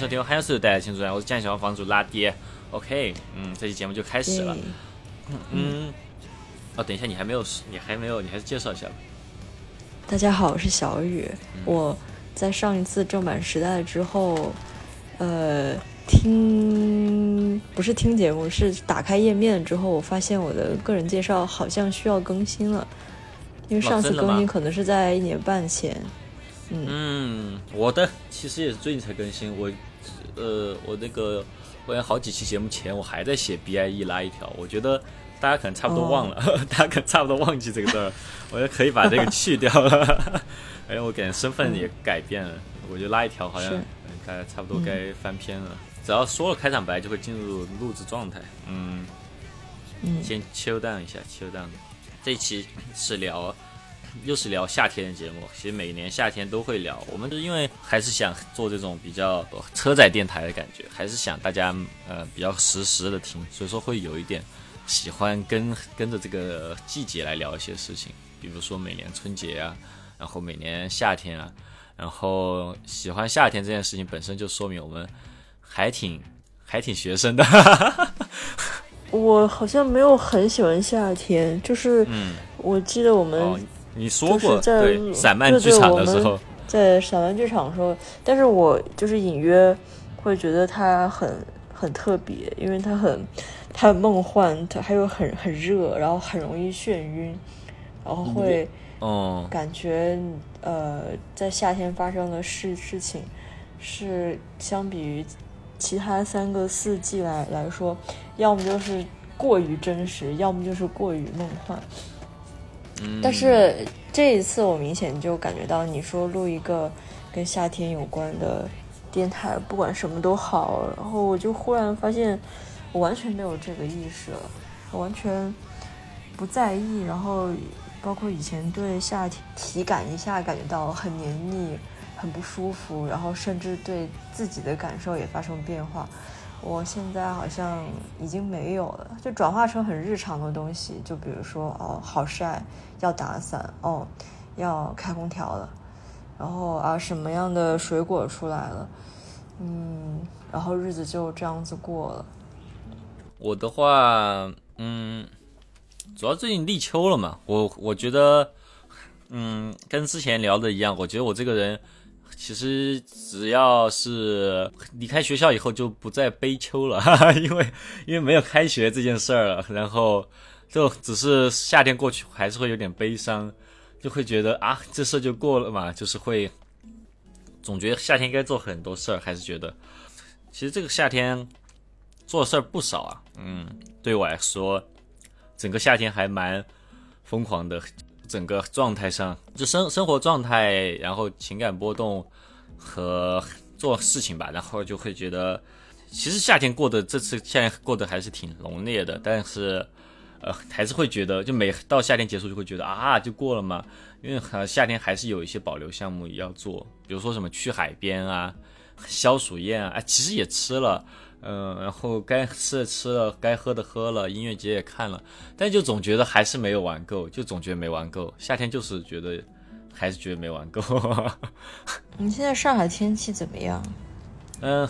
大家好，欢迎收听由汉阳市带来的青春，我是江小房主拉爹。OK，嗯，这期节目就开始了。嗯，哦，等一下，你还没有，你还没有，你还是介绍一下吧。大家好，我是小雨。我在上一次正版时代之后，呃，听不是听节目，是打开页面之后，我发现我的个人介绍好像需要更新了，因为上次更新可能是在一年半前。嗯，我的其实也是最近才更新。我，呃，我那个，我有好几期节目前，我还在写 B I E 拉一条。我觉得大家可能差不多忘了，大家可能差不多忘记这个字儿。我觉得可以把这个去掉了。哎，我感觉身份也改变了。我觉得拉一条好像大家差不多该翻篇了。只要说了开场白，就会进入录制状态。嗯，先切断一下，切断。这期是聊。又是聊夏天的节目，其实每年夏天都会聊。我们是因为还是想做这种比较车载电台的感觉，还是想大家呃比较实时的听，所以说会有一点喜欢跟跟着这个季节来聊一些事情，比如说每年春节啊，然后每年夏天啊，然后喜欢夏天这件事情本身就说明我们还挺还挺学生的。我好像没有很喜欢夏天，就是我记得我们。你说过在散漫剧场的时候，在散漫剧场的时候，但是我就是隐约会觉得它很很特别，因为它很它很梦幻，它还有很很热，然后很容易眩晕，然后会哦感觉呃在夏天发生的事事情是相比于其他三个四季来来说，要么就是过于真实，要么就是过于梦幻。但是这一次，我明显就感觉到，你说录一个跟夏天有关的电台，不管什么都好，然后我就忽然发现，我完全没有这个意识了，完全不在意。然后包括以前对夏天体感一下感觉到很黏腻、很不舒服，然后甚至对自己的感受也发生变化。我现在好像已经没有了，就转化成很日常的东西，就比如说哦，好晒，要打伞，哦，要开空调了，然后啊，什么样的水果出来了，嗯，然后日子就这样子过了。我的话，嗯，主要最近立秋了嘛，我我觉得，嗯，跟之前聊的一样，我觉得我这个人。其实只要是离开学校以后，就不再悲秋了，哈 哈因为因为没有开学这件事儿了，然后就只是夏天过去，还是会有点悲伤，就会觉得啊，这事就过了嘛，就是会总觉得夏天应该做很多事儿，还是觉得其实这个夏天做事儿不少啊，嗯，对我来说，整个夏天还蛮疯狂的。整个状态上，就生生活状态，然后情感波动和做事情吧，然后就会觉得，其实夏天过的这次夏天过得还是挺浓烈的，但是，呃，还是会觉得，就每到夏天结束就会觉得啊，就过了嘛，因为夏天还是有一些保留项目要做，比如说什么去海边啊，消暑宴啊，哎，其实也吃了。嗯，然后该吃的吃了，该喝的喝了，音乐节也看了，但就总觉得还是没有玩够，就总觉得没玩够。夏天就是觉得，还是觉得没玩够。你现在上海天气怎么样？嗯，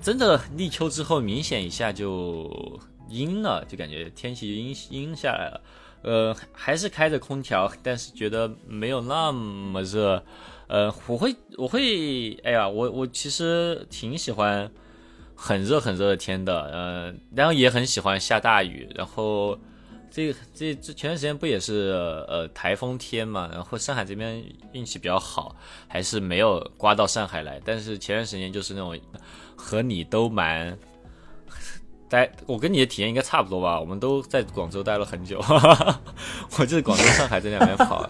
真的立秋之后明显一下就阴了，就感觉天气阴阴下来了。呃，还是开着空调，但是觉得没有那么热。呃，我会我会，哎呀，我我其实挺喜欢。很热很热的天的，嗯，然后也很喜欢下大雨，然后这这这前段时间不也是呃台风天嘛，然后上海这边运气比较好，还是没有刮到上海来，但是前段时间就是那种和你都蛮待，我跟你的体验应该差不多吧，我们都在广州待了很久，我就是广州上海这两边跑。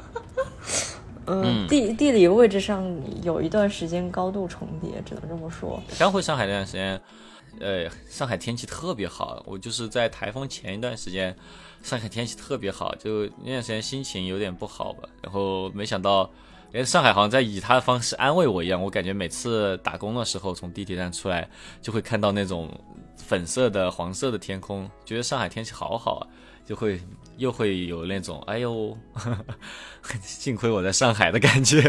嗯，地地理位置上有一段时间高度重叠，只能这么说。刚回上海那段时间，呃，上海天气特别好。我就是在台风前一段时间，上海天气特别好，就那段时间心情有点不好吧。然后没想到，连上海好像在以他的方式安慰我一样。我感觉每次打工的时候，从地铁站出来，就会看到那种粉色的、黄色的天空，觉得上海天气好好啊。就会又会有那种哎呦，幸亏我在上海的感觉，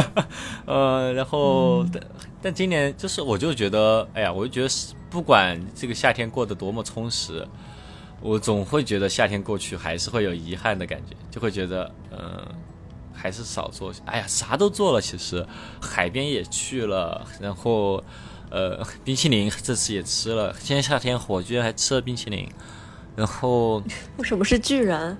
呃，然后但但今年就是我就觉得，哎呀，我就觉得是不管这个夏天过得多么充实，我总会觉得夏天过去还是会有遗憾的感觉，就会觉得，嗯，还是少做。哎呀，啥都做了，其实海边也去了，然后，呃，冰淇淋这次也吃了。今年夏天火居然还吃了冰淇淋，然后 为什么是巨人？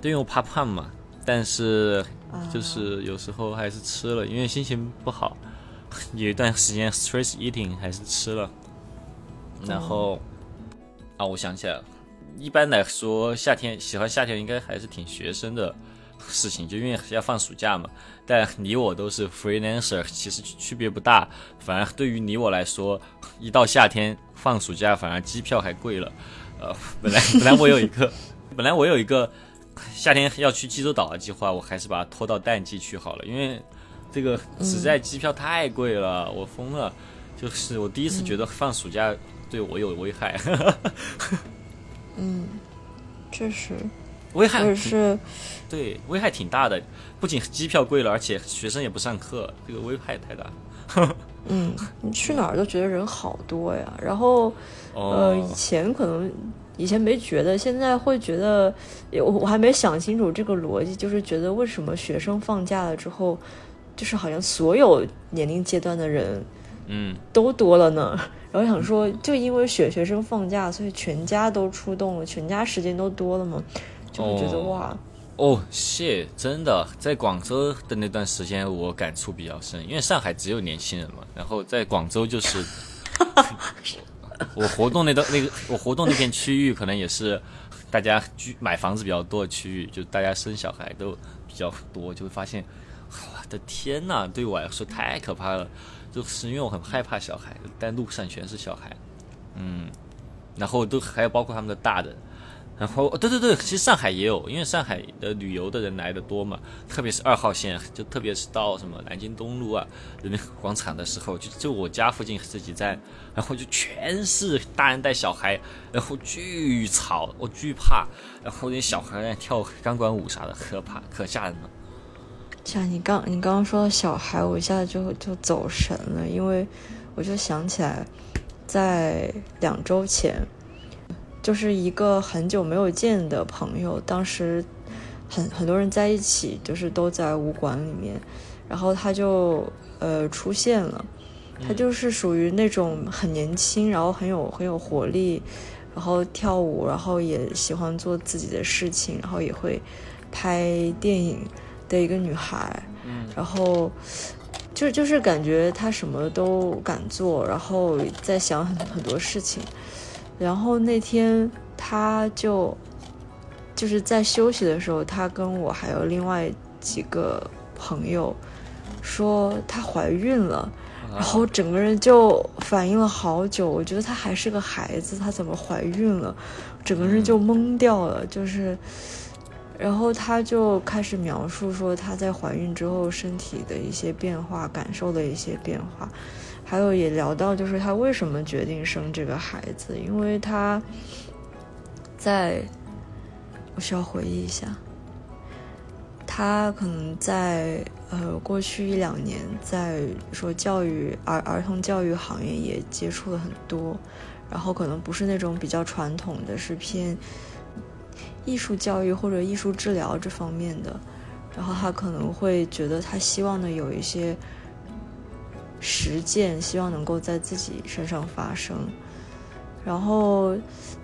对？因为我怕胖嘛。但是就是有时候还是吃了，因为心情不好，有一段时间 stress eating 还是吃了。然后啊，我想起来了，一般来说夏天喜欢夏天应该还是挺学生的事情，就因为要放暑假嘛。但你我都是 freelancer，其实区别不大。反而对于你我来说，一到夏天放暑假，反而机票还贵了。呃，本来本来我有一个，本来我有一个。夏天要去济州岛的计划，我还是把它拖到淡季去好了，因为这个实在机票太贵了，我疯了。就是我第一次觉得放暑假对我有危害。嗯，确实，危害是，对，危害挺大的。不仅机票贵了，而且学生也不上课，这个危害太大。嗯，你去哪儿都觉得人好多呀。然后，呃，以前可能。以前没觉得，现在会觉得，我我还没想清楚这个逻辑，就是觉得为什么学生放假了之后，就是好像所有年龄阶段的人，嗯，都多了呢。然后想说，就因为学学生放假，所以全家都出动了，全家时间都多了嘛，就会觉得哇，哦，是，真的，在广州的那段时间我感触比较深，因为上海只有年轻人嘛，然后在广州就是。我活动那道那个，我活动那片区域可能也是大家居买房子比较多的区域，就大家生小孩都比较多，就会发现，我的天呐，对我来说太可怕了，就是因为我很害怕小孩，但路上全是小孩，嗯，然后都还有包括他们的大人。然后，对对对，其实上海也有，因为上海的旅游的人来的多嘛，特别是二号线，就特别是到什么南京东路啊、人民广场的时候，就就我家附近这几站，然后就全是大人带小孩，然后巨吵，我巨怕，然后那小孩在跳钢管舞啥的，可怕，可吓人了。像你刚你刚刚说到小孩，我一下就就走神了，因为我就想起来，在两周前。就是一个很久没有见的朋友，当时很很多人在一起，就是都在武馆里面，然后他就呃出现了，他就是属于那种很年轻，然后很有很有活力，然后跳舞，然后也喜欢做自己的事情，然后也会拍电影的一个女孩，嗯，然后就就是感觉她什么都敢做，然后在想很很多事情。然后那天他就就是在休息的时候，他跟我还有另外几个朋友说她怀孕了，然后整个人就反应了好久。我觉得她还是个孩子，她怎么怀孕了？整个人就懵掉了。就是，然后他就开始描述说她在怀孕之后身体的一些变化，感受的一些变化。还有也聊到，就是他为什么决定生这个孩子，因为他在，我需要回忆一下，他可能在呃过去一两年，在说教育儿儿童教育行业也接触了很多，然后可能不是那种比较传统的，是偏艺术教育或者艺术治疗这方面的，然后他可能会觉得他希望的有一些。实践，希望能够在自己身上发生。然后，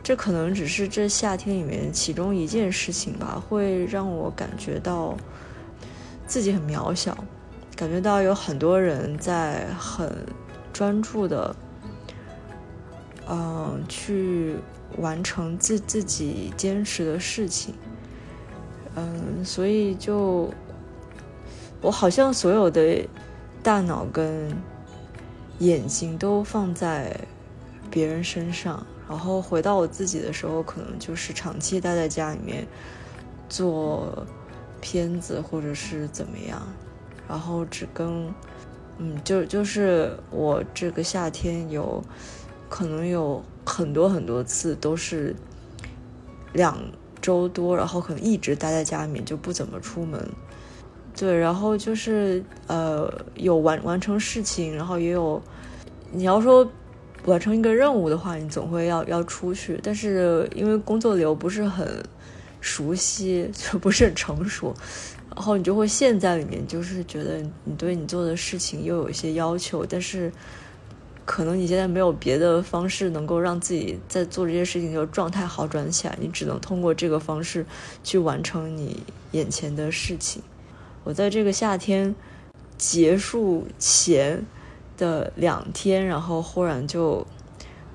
这可能只是这夏天里面其中一件事情吧，会让我感觉到自己很渺小，感觉到有很多人在很专注的，嗯，去完成自自己坚持的事情。嗯，所以就我好像所有的大脑跟眼睛都放在别人身上，然后回到我自己的时候，可能就是长期待在家里面做片子，或者是怎么样，然后只跟嗯，就就是我这个夏天有可能有很多很多次都是两周多，然后可能一直待在家里面就不怎么出门，对，然后就是呃有完完成事情，然后也有你要说完成一个任务的话，你总会要要出去，但是因为工作流不是很熟悉，就不是很成熟，然后你就会陷在里面，就是觉得你对你做的事情又有一些要求，但是。可能你现在没有别的方式能够让自己在做这些事情就状态好转起来，你只能通过这个方式去完成你眼前的事情。我在这个夏天结束前的两天，然后忽然就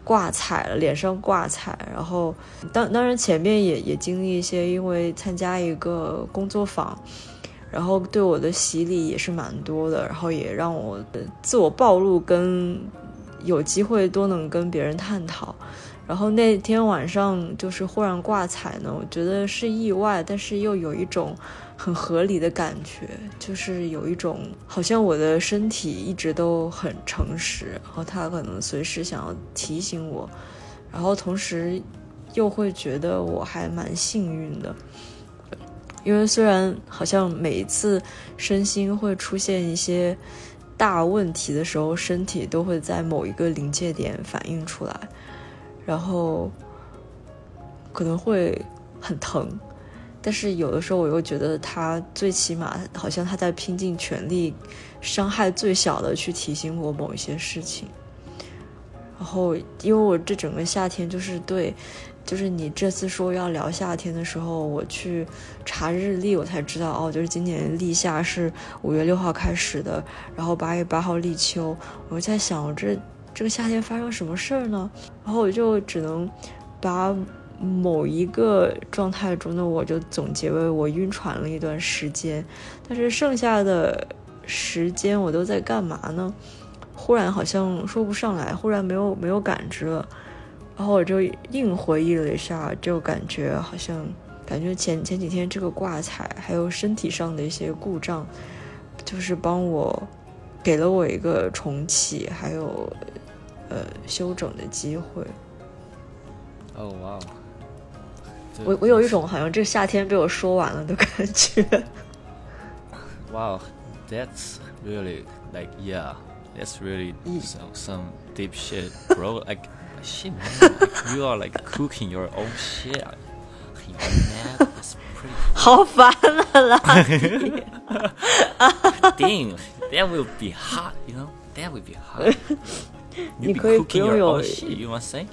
挂彩了，脸上挂彩。然后当当然前面也也经历一些，因为参加一个工作坊，然后对我的洗礼也是蛮多的，然后也让我的自我暴露跟。有机会多能跟别人探讨，然后那天晚上就是忽然挂彩呢，我觉得是意外，但是又有一种很合理的感觉，就是有一种好像我的身体一直都很诚实，然后他可能随时想要提醒我，然后同时又会觉得我还蛮幸运的，因为虽然好像每一次身心会出现一些。大问题的时候，身体都会在某一个临界点反应出来，然后可能会很疼，但是有的时候我又觉得他最起码好像他在拼尽全力，伤害最小的去提醒我某一些事情。然后因为我这整个夏天就是对。就是你这次说要聊夏天的时候，我去查日历，我才知道哦，就是今年立夏是五月六号开始的，然后八月八号立秋。我在想，这这个夏天发生什么事儿呢？然后我就只能把某一个状态中的我就总结为我晕船了一段时间，但是剩下的时间我都在干嘛呢？忽然好像说不上来，忽然没有没有感知了。然后我就硬回忆了一下，就感觉好像感觉前前几天这个挂彩，还有身体上的一些故障，就是帮我给了我一个重启，还有呃休整的机会。哦哇！我我有一种好像这夏天被我说完了的感觉。Wow, that's really like yeah, that's really some some deep shit, bro. Like. shit, man. you are like cooking your own shit. You're mad. That's pretty. 好烦了啦！Damn, that will be hot, you know. That will be hot. 你可以不用有，you want say？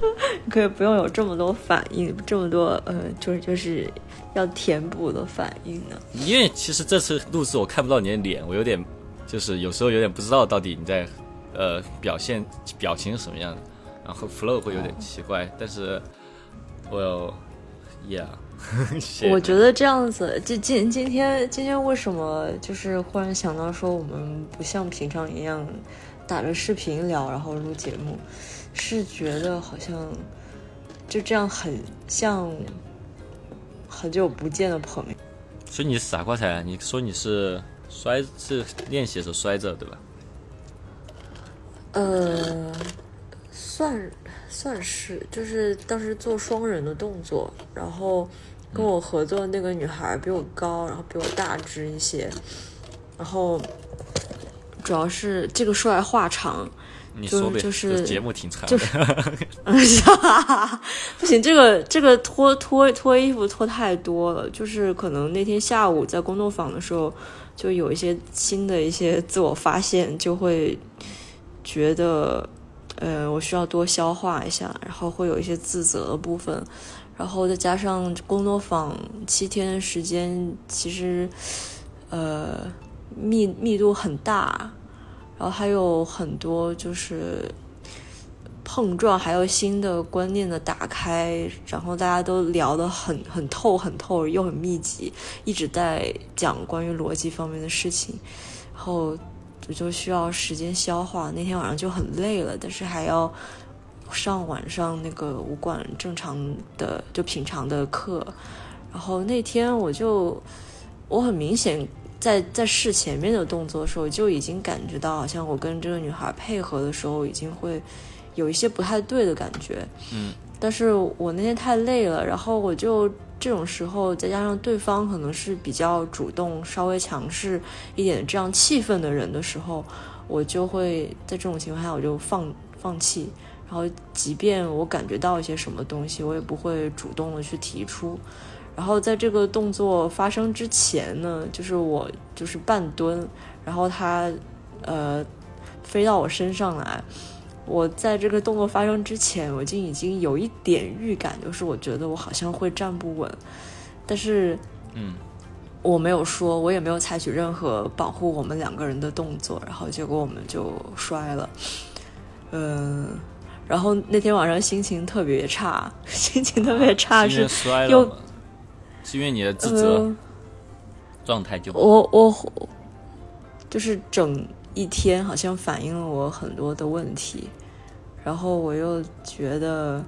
可以不用有这么多反应，这么多呃，就是就是要填补的反应呢。因为其实这次录制我看不到你的脸，我有点就是有时候有点不知道到底你在呃表现表情是什么样的。然后 flow 会有点奇怪，但是我，yeah，我觉得这样子，今今今天今天为什么就是忽然想到说我们不像平常一样打着视频聊，然后录节目，是觉得好像就这样很像很久不见的朋友。所以你是傻瓜才？你说你是摔是练习的时候摔着对吧？呃。算算是，就是当时做双人的动作，然后跟我合作的那个女孩比我高，然后比我大只一些，然后主要是这个说来话长，你说呗，就是节目挺长，就是 不行，这个这个脱脱脱衣服脱太多了，就是可能那天下午在工作坊的时候，就有一些新的一些自我发现，就会觉得。呃，我需要多消化一下，然后会有一些自责的部分，然后再加上工作坊七天的时间，其实呃密密度很大，然后还有很多就是碰撞，还有新的观念的打开，然后大家都聊得很很透很透，又很密集，一直在讲关于逻辑方面的事情，然后。我就需要时间消化，那天晚上就很累了，但是还要上晚上那个武馆正常的就平常的课，然后那天我就我很明显在在试前面的动作的时候就已经感觉到，好像我跟这个女孩配合的时候已经会有一些不太对的感觉，嗯，但是我那天太累了，然后我就这种时候，再加上对方可能是比较主动、稍微强势一点这样气氛的人的时候，我就会在这种情况下我就放放弃。然后，即便我感觉到一些什么东西，我也不会主动的去提出。然后，在这个动作发生之前呢，就是我就是半蹲，然后他呃飞到我身上来。我在这个动作发生之前，我就已经有一点预感，就是我觉得我好像会站不稳。但是，嗯，我没有说，我也没有采取任何保护我们两个人的动作。然后，结果我们就摔了。嗯。然后那天晚上心情特别差，心情特别差是又是因为你的自责状态就我我就是整一天好像反映了我很多的问题，然后我又觉得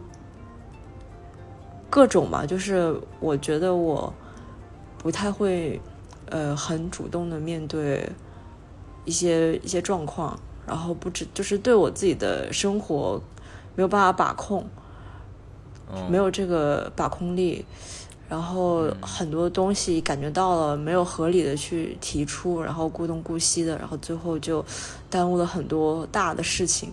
各种吧，就是我觉得我不太会呃很主动的面对一些一些状况，然后不知就是对我自己的生活。没有办法把控，没有这个把控力，然后很多东西感觉到了没有合理的去提出，然后顾东顾西的，然后最后就耽误了很多大的事情。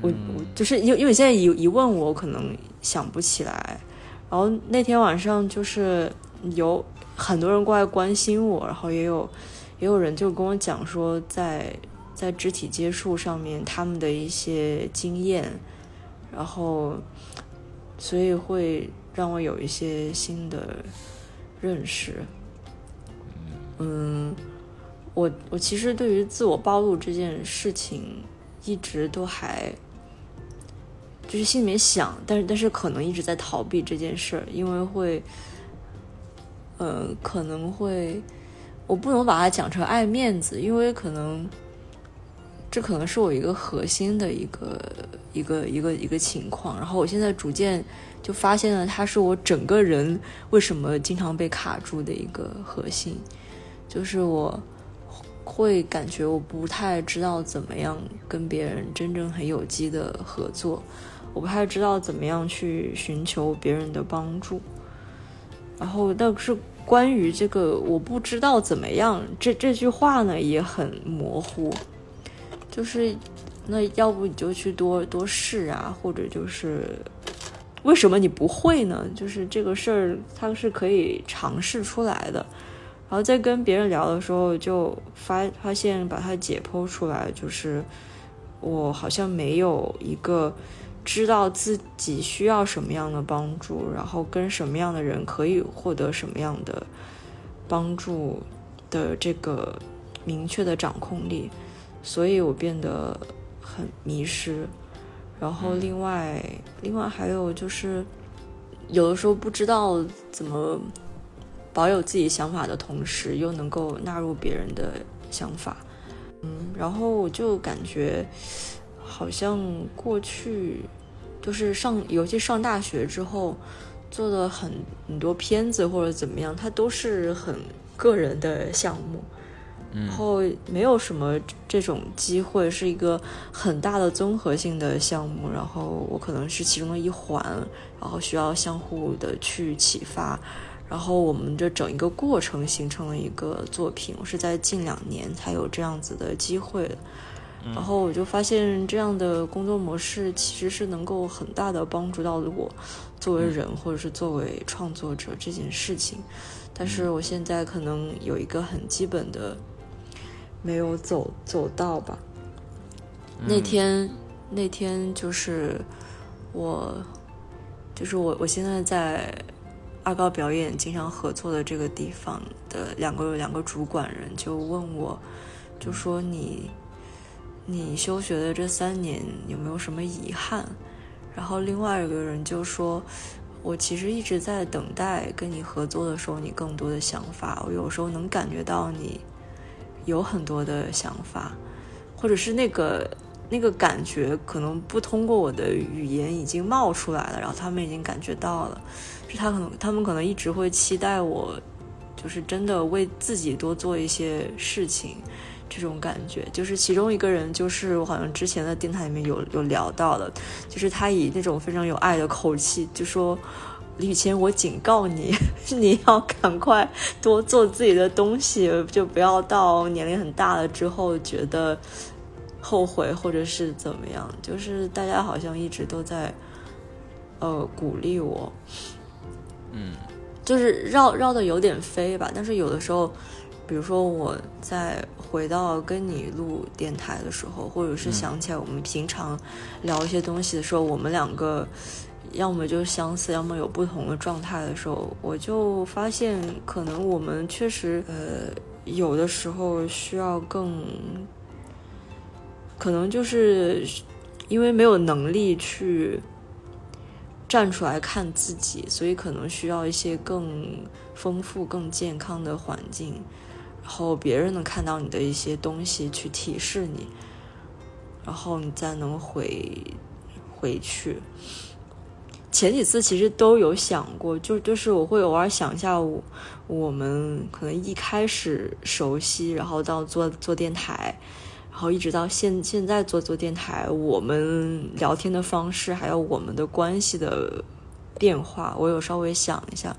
我我就是因因为现在一一问我可能想不起来，然后那天晚上就是有很多人过来关心我，然后也有也有人就跟我讲说在。在肢体接触上面，他们的一些经验，然后，所以会让我有一些新的认识。嗯，我我其实对于自我暴露这件事情，一直都还就是心里面想，但是但是可能一直在逃避这件事儿，因为会，呃，可能会，我不能把它讲成爱面子，因为可能。这可能是我一个核心的一个一个一个一个情况，然后我现在逐渐就发现了，它是我整个人为什么经常被卡住的一个核心，就是我会感觉我不太知道怎么样跟别人真正很有机的合作，我不太知道怎么样去寻求别人的帮助，然后但是关于这个我不知道怎么样这这句话呢也很模糊。就是，那要不你就去多多试啊，或者就是，为什么你不会呢？就是这个事儿，它是可以尝试出来的。然后在跟别人聊的时候，就发发现把它解剖出来，就是我好像没有一个知道自己需要什么样的帮助，然后跟什么样的人可以获得什么样的帮助的这个明确的掌控力。所以我变得很迷失，然后另外，另外还有就是，有的时候不知道怎么保有自己想法的同时，又能够纳入别人的想法，嗯，然后我就感觉好像过去就是上，尤其上大学之后做的很很多片子或者怎么样，它都是很个人的项目。然后没有什么这种机会，是一个很大的综合性的项目。然后我可能是其中的一环，然后需要相互的去启发。然后我们这整一个过程形成了一个作品。我是在近两年才有这样子的机会的。然后我就发现这样的工作模式其实是能够很大的帮助到我作为人或者是作为创作者这件事情。但是我现在可能有一个很基本的。没有走走到吧？那天那天就是我，就是我我现在在阿高表演经常合作的这个地方的两个两个主管人就问我，就说你你休学的这三年有没有什么遗憾？然后另外一个人就说，我其实一直在等待跟你合作的时候，你更多的想法，我有时候能感觉到你。有很多的想法，或者是那个那个感觉，可能不通过我的语言已经冒出来了，然后他们已经感觉到了，是他可能他们可能一直会期待我，就是真的为自己多做一些事情，这种感觉。就是其中一个人，就是我好像之前的电台里面有有聊到的，就是他以那种非常有爱的口气就说。李宇谦，我警告你，你要赶快多做自己的东西，就不要到年龄很大了之后觉得后悔或者是怎么样。就是大家好像一直都在呃鼓励我，嗯，就是绕绕的有点飞吧。但是有的时候，比如说我在回到跟你录电台的时候，或者是想起来我们平常聊一些东西的时候，我们两个。要么就相似，要么有不同的状态的时候，我就发现，可能我们确实，呃，有的时候需要更，可能就是因为没有能力去站出来看自己，所以可能需要一些更丰富、更健康的环境，然后别人能看到你的一些东西去提示你，然后你再能回回去。前几次其实都有想过，就就是我会偶尔想一下，我我们可能一开始熟悉，然后到做做电台，然后一直到现现在做做电台，我们聊天的方式，还有我们的关系的变化，我有稍微想一下。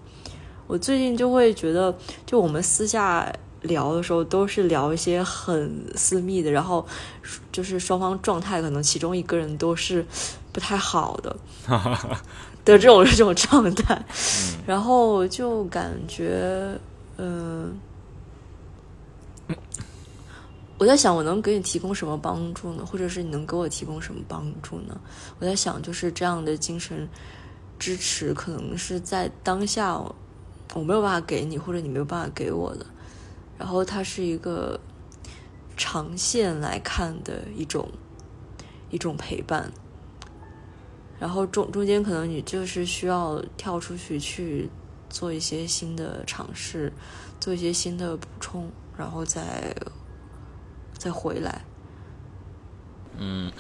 我最近就会觉得，就我们私下聊的时候，都是聊一些很私密的，然后就是双方状态可能其中一个人都是。不太好的 的这种这种状态，然后就感觉，嗯，我在想我能给你提供什么帮助呢？或者是你能给我提供什么帮助呢？我在想，就是这样的精神支持，可能是在当下我没有办法给你，或者你没有办法给我的。然后它是一个长线来看的一种一种陪伴。然后中中间可能你就是需要跳出去去做一些新的尝试，做一些新的补充，然后再再回来。嗯，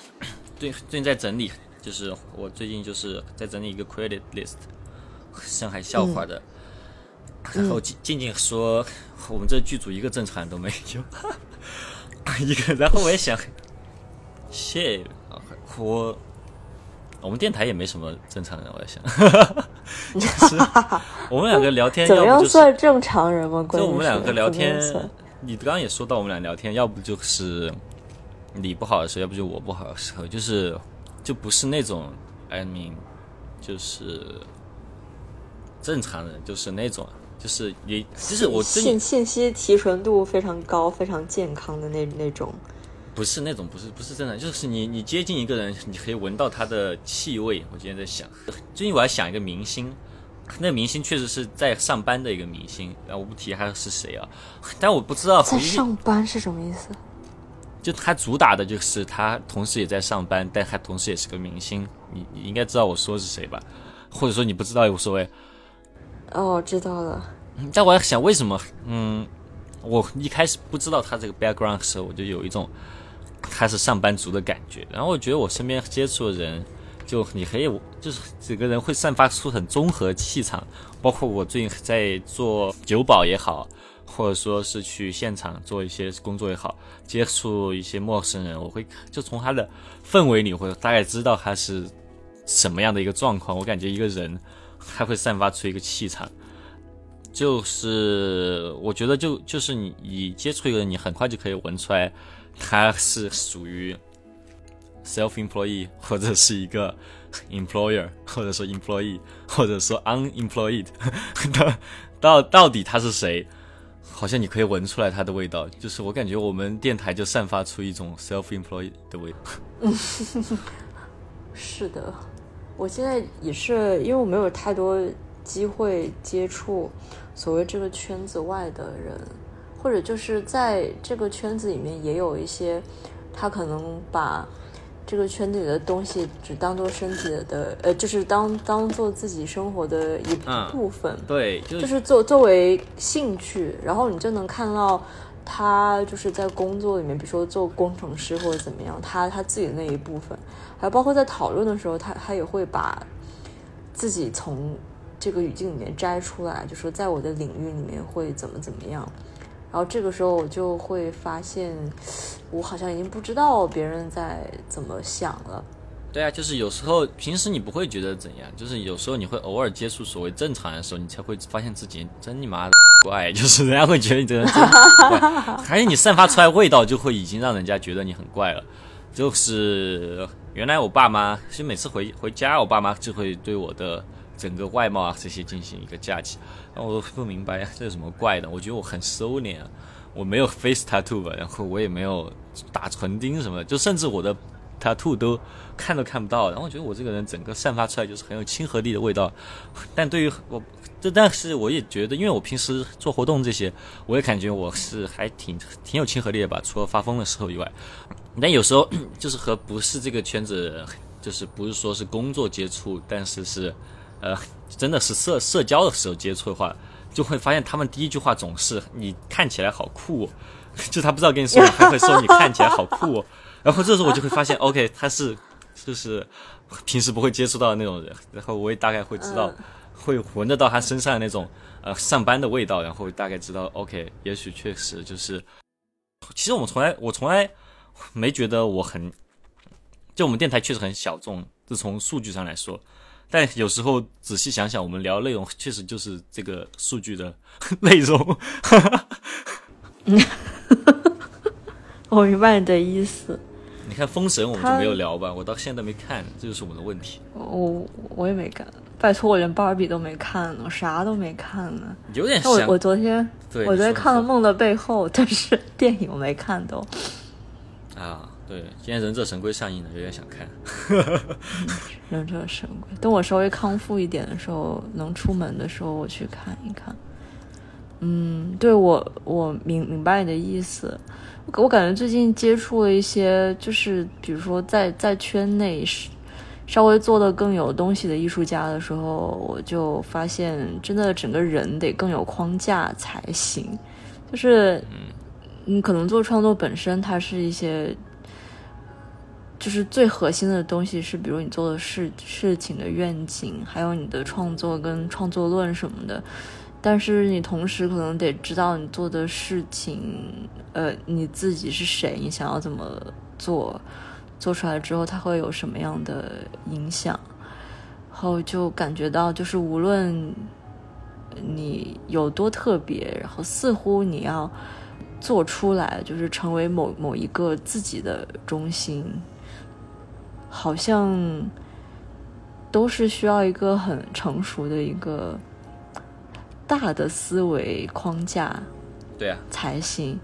最最近在整理，就是我最近就是在整理一个 credit list，上海笑话的。然后静静静说，我们这剧组一个正常人都没有，一个。然后我也想，shit，我。我们电台也没什么正常人，我在想，我们两个聊天，怎么样算正常人吗？就我们两个聊天，你刚刚也说到我们俩聊天，要不就是你不好的时候，要不就我不好的时候，就是就不是那种，I mean，就是正常人，就是那种，就是也，就是我信信息提纯度非常高、非常健康的那那种。不是那种，不是不是真的，就是你你接近一个人，你可以闻到他的气味。我今天在想，最近我还想一个明星，那个明星确实是在上班的一个明星，啊，我不提他是谁啊，但我不知道在上班是什么意思。就他主打的就是他同时也在上班，但他同时也是个明星。你你应该知道我说是谁吧？或者说你不知道也无所谓。哦，知道了。但我在想，为什么？嗯，我一开始不知道他这个 background 的时候，我就有一种。他是上班族的感觉，然后我觉得我身边接触的人，就你可以，就是整个人会散发出很综合气场。包括我最近在做酒保也好，或者说是去现场做一些工作也好，接触一些陌生人，我会就从他的氛围里会大概知道他是什么样的一个状况。我感觉一个人他会散发出一个气场，就是我觉得就就是你你接触一个人，你很快就可以闻出来。他是属于 self employee，或者是一个 employer，或者说 employee，或者说 unemployed，到到底他是谁？好像你可以闻出来他的味道。就是我感觉我们电台就散发出一种 self-employed 的味道。嗯，是的，我现在也是，因为我没有太多机会接触所谓这个圈子外的人。或者就是在这个圈子里面，也有一些他可能把这个圈子里的东西只当做身体的，呃，就是当当做自己生活的一部分。对，就是作作为兴趣，然后你就能看到他就是在工作里面，比如说做工程师或者怎么样，他他自己的那一部分，还包括在讨论的时候，他他也会把自己从这个语境里面摘出来，就说在我的领域里面会怎么怎么样。然后这个时候我就会发现，我好像已经不知道别人在怎么想了。对啊，就是有时候平时你不会觉得怎样，就是有时候你会偶尔接触所谓正常的时候，你才会发现自己真你妈的怪，就是人家会觉得你真的真怪，还有你散发出来味道就会已经让人家觉得你很怪了。就是原来我爸妈，其实每次回回家，我爸妈就会对我的整个外貌啊这些进行一个架起，然后我不明白这有什么怪的，我觉得我很收敛，我没有 face tattoo 吧，然后我也没有打唇钉什么的，就甚至我的。tattoo 都看都看不到，然后我觉得我这个人整个散发出来就是很有亲和力的味道。但对于我，这但是我也觉得，因为我平时做活动这些，我也感觉我是还挺挺有亲和力的吧，除了发疯的时候以外。但有时候就是和不是这个圈子，就是不是说是工作接触，但是是呃真的是社社交的时候接触的话，就会发现他们第一句话总是你看起来好酷，就他不知道跟你说，还会说你看起来好酷。然后这时候我就会发现，OK，他是就是平时不会接触到的那种人，然后我也大概会知道，会闻得到他身上的那种呃上班的味道，然后大概知道，OK，也许确实就是，其实我们从来我从来没觉得我很，就我们电台确实很小众，就从数据上来说，但有时候仔细想想，我们聊内容确实就是这个数据的 内容。我明白你的意思。你看《封神》，我们就没有聊吧？我到现在没看，这就是我们的问题。我我也没看，拜托，我连芭比都没看呢，啥都没看呢。有点像。我我昨天我昨天看了《梦的背后》，但是电影我没看都。啊，对，今天《忍者神龟》上映了，有点想看。忍者神龟，等我稍微康复一点的时候，能出门的时候，我去看一看。嗯，对我我明明白你的意思。我感觉最近接触了一些，就是比如说在在圈内稍微做的更有东西的艺术家的时候，我就发现真的整个人得更有框架才行。就是你可能做创作本身，它是一些就是最核心的东西，是比如你做的事事情的愿景，还有你的创作跟创作论什么的。但是你同时可能得知道你做的事情，呃，你自己是谁，你想要怎么做，做出来之后它会有什么样的影响，后就感觉到就是无论你有多特别，然后似乎你要做出来，就是成为某某一个自己的中心，好像都是需要一个很成熟的一个。大的思维框架，对啊，才行。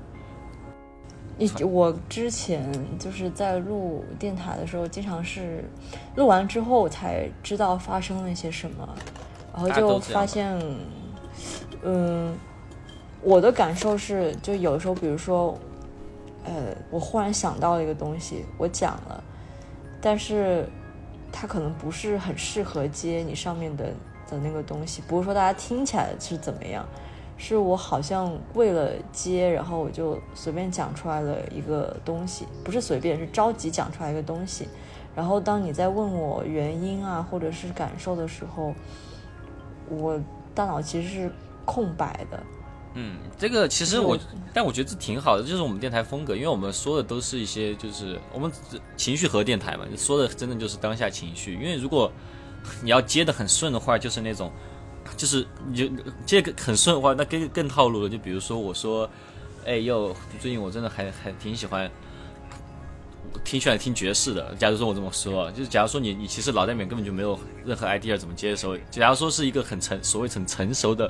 你我之前就是在录电台的时候，经常是录完之后才知道发生了一些什么，然后就发现，嗯，我的感受是，就有的时候，比如说，呃，我忽然想到了一个东西，我讲了，但是它可能不是很适合接你上面的。的那个东西，不是说大家听起来是怎么样，是我好像为了接，然后我就随便讲出来了一个东西，不是随便，是着急讲出来一个东西。然后当你在问我原因啊，或者是感受的时候，我大脑其实是空白的。嗯，这个其实我，但我觉得这挺好的，就是我们电台风格，因为我们说的都是一些，就是我们情绪和电台嘛，说的真的就是当下情绪，因为如果。你要接的很顺的话，就是那种，就是你就接很顺的话，那更更套路了。就比如说我说，哎呦，最近我真的还还挺喜欢，挺喜欢听爵士的。假如说我这么说，就是假如说你你其实脑袋里面根本就没有任何 idea 怎么接收，假如说是一个很成所谓很成熟的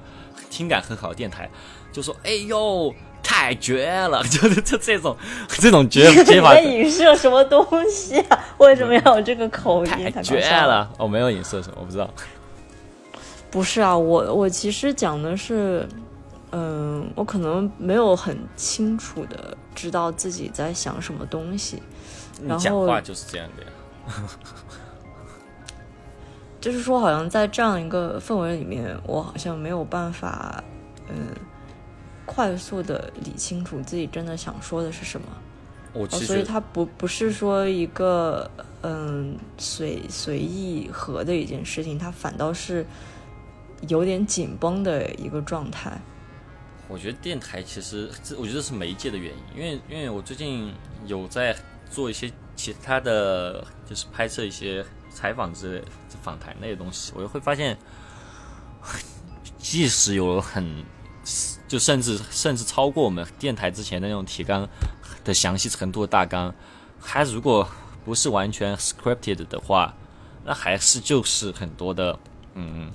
听感很好的电台，就说哎呦。太绝了！就是这这种 这种绝接法。在影射什么东西啊？为什么要有这个口音？太绝了！我没有影射什么，我不知道。不是啊，我我其实讲的是，嗯，我可能没有很清楚的知道自己在想什么东西。然后讲话就是这样的呀。就是说，好像在这样一个氛围里面，我好像没有办法，嗯。快速的理清楚自己真的想说的是什么，我所以它不不是说一个嗯随随意和的一件事情，它反倒是有点紧绷的一个状态。我觉得电台其实这，我觉得是媒介的原因，因为因为我最近有在做一些其他的就是拍摄一些采访之类访谈类的东西，我就会发现，即使有很就甚至甚至超过我们电台之前的那种提纲的详细程度的大纲，还如果不是完全 scripted 的话，那还是就是很多的嗯，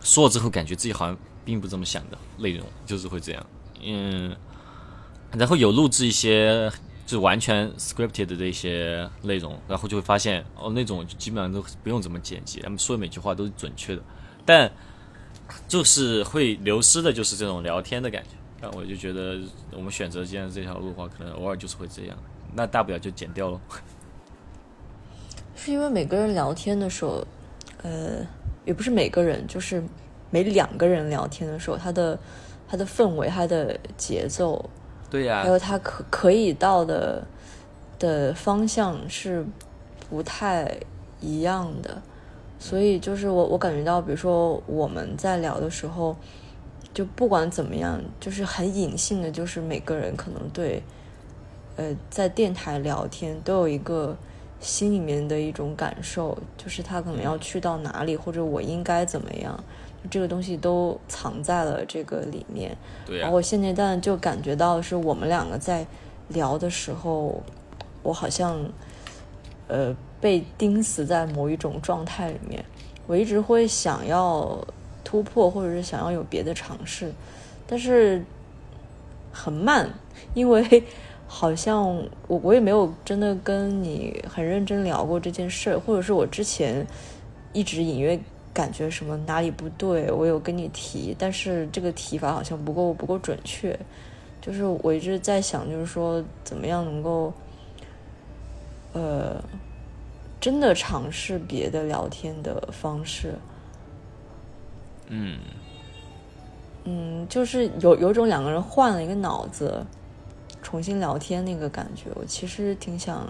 说了之后感觉自己好像。并不这么想的内容就是会这样，嗯，然后有录制一些就完全 scripted 的一些内容，然后就会发现哦，那种基本上都不用怎么剪辑，他们说的每句话都是准确的，但就是会流失的，就是这种聊天的感觉。那我就觉得我们选择今天这条路的话，可能偶尔就是会这样，那大不了就剪掉喽。是因为每个人聊天的时候，呃，也不是每个人，就是。每两个人聊天的时候，他的他的氛围、他的节奏，对呀，还有他可可以到的的方向是不太一样的，所以就是我我感觉到，比如说我们在聊的时候，就不管怎么样，就是很隐性的，就是每个人可能对，呃，在电台聊天都有一个心里面的一种感受，就是他可能要去到哪里，或者我应该怎么样。这个东西都藏在了这个里面，对然后我现阶段就感觉到是我们两个在聊的时候，我好像呃被钉死在某一种状态里面。我一直会想要突破，或者是想要有别的尝试，但是很慢，因为好像我我也没有真的跟你很认真聊过这件事，或者是我之前一直隐约。感觉什么哪里不对，我有跟你提，但是这个提法好像不够不够准确。就是我一直在想，就是说怎么样能够，呃，真的尝试别的聊天的方式。嗯，嗯，就是有有种两个人换了一个脑子，重新聊天那个感觉，我其实挺想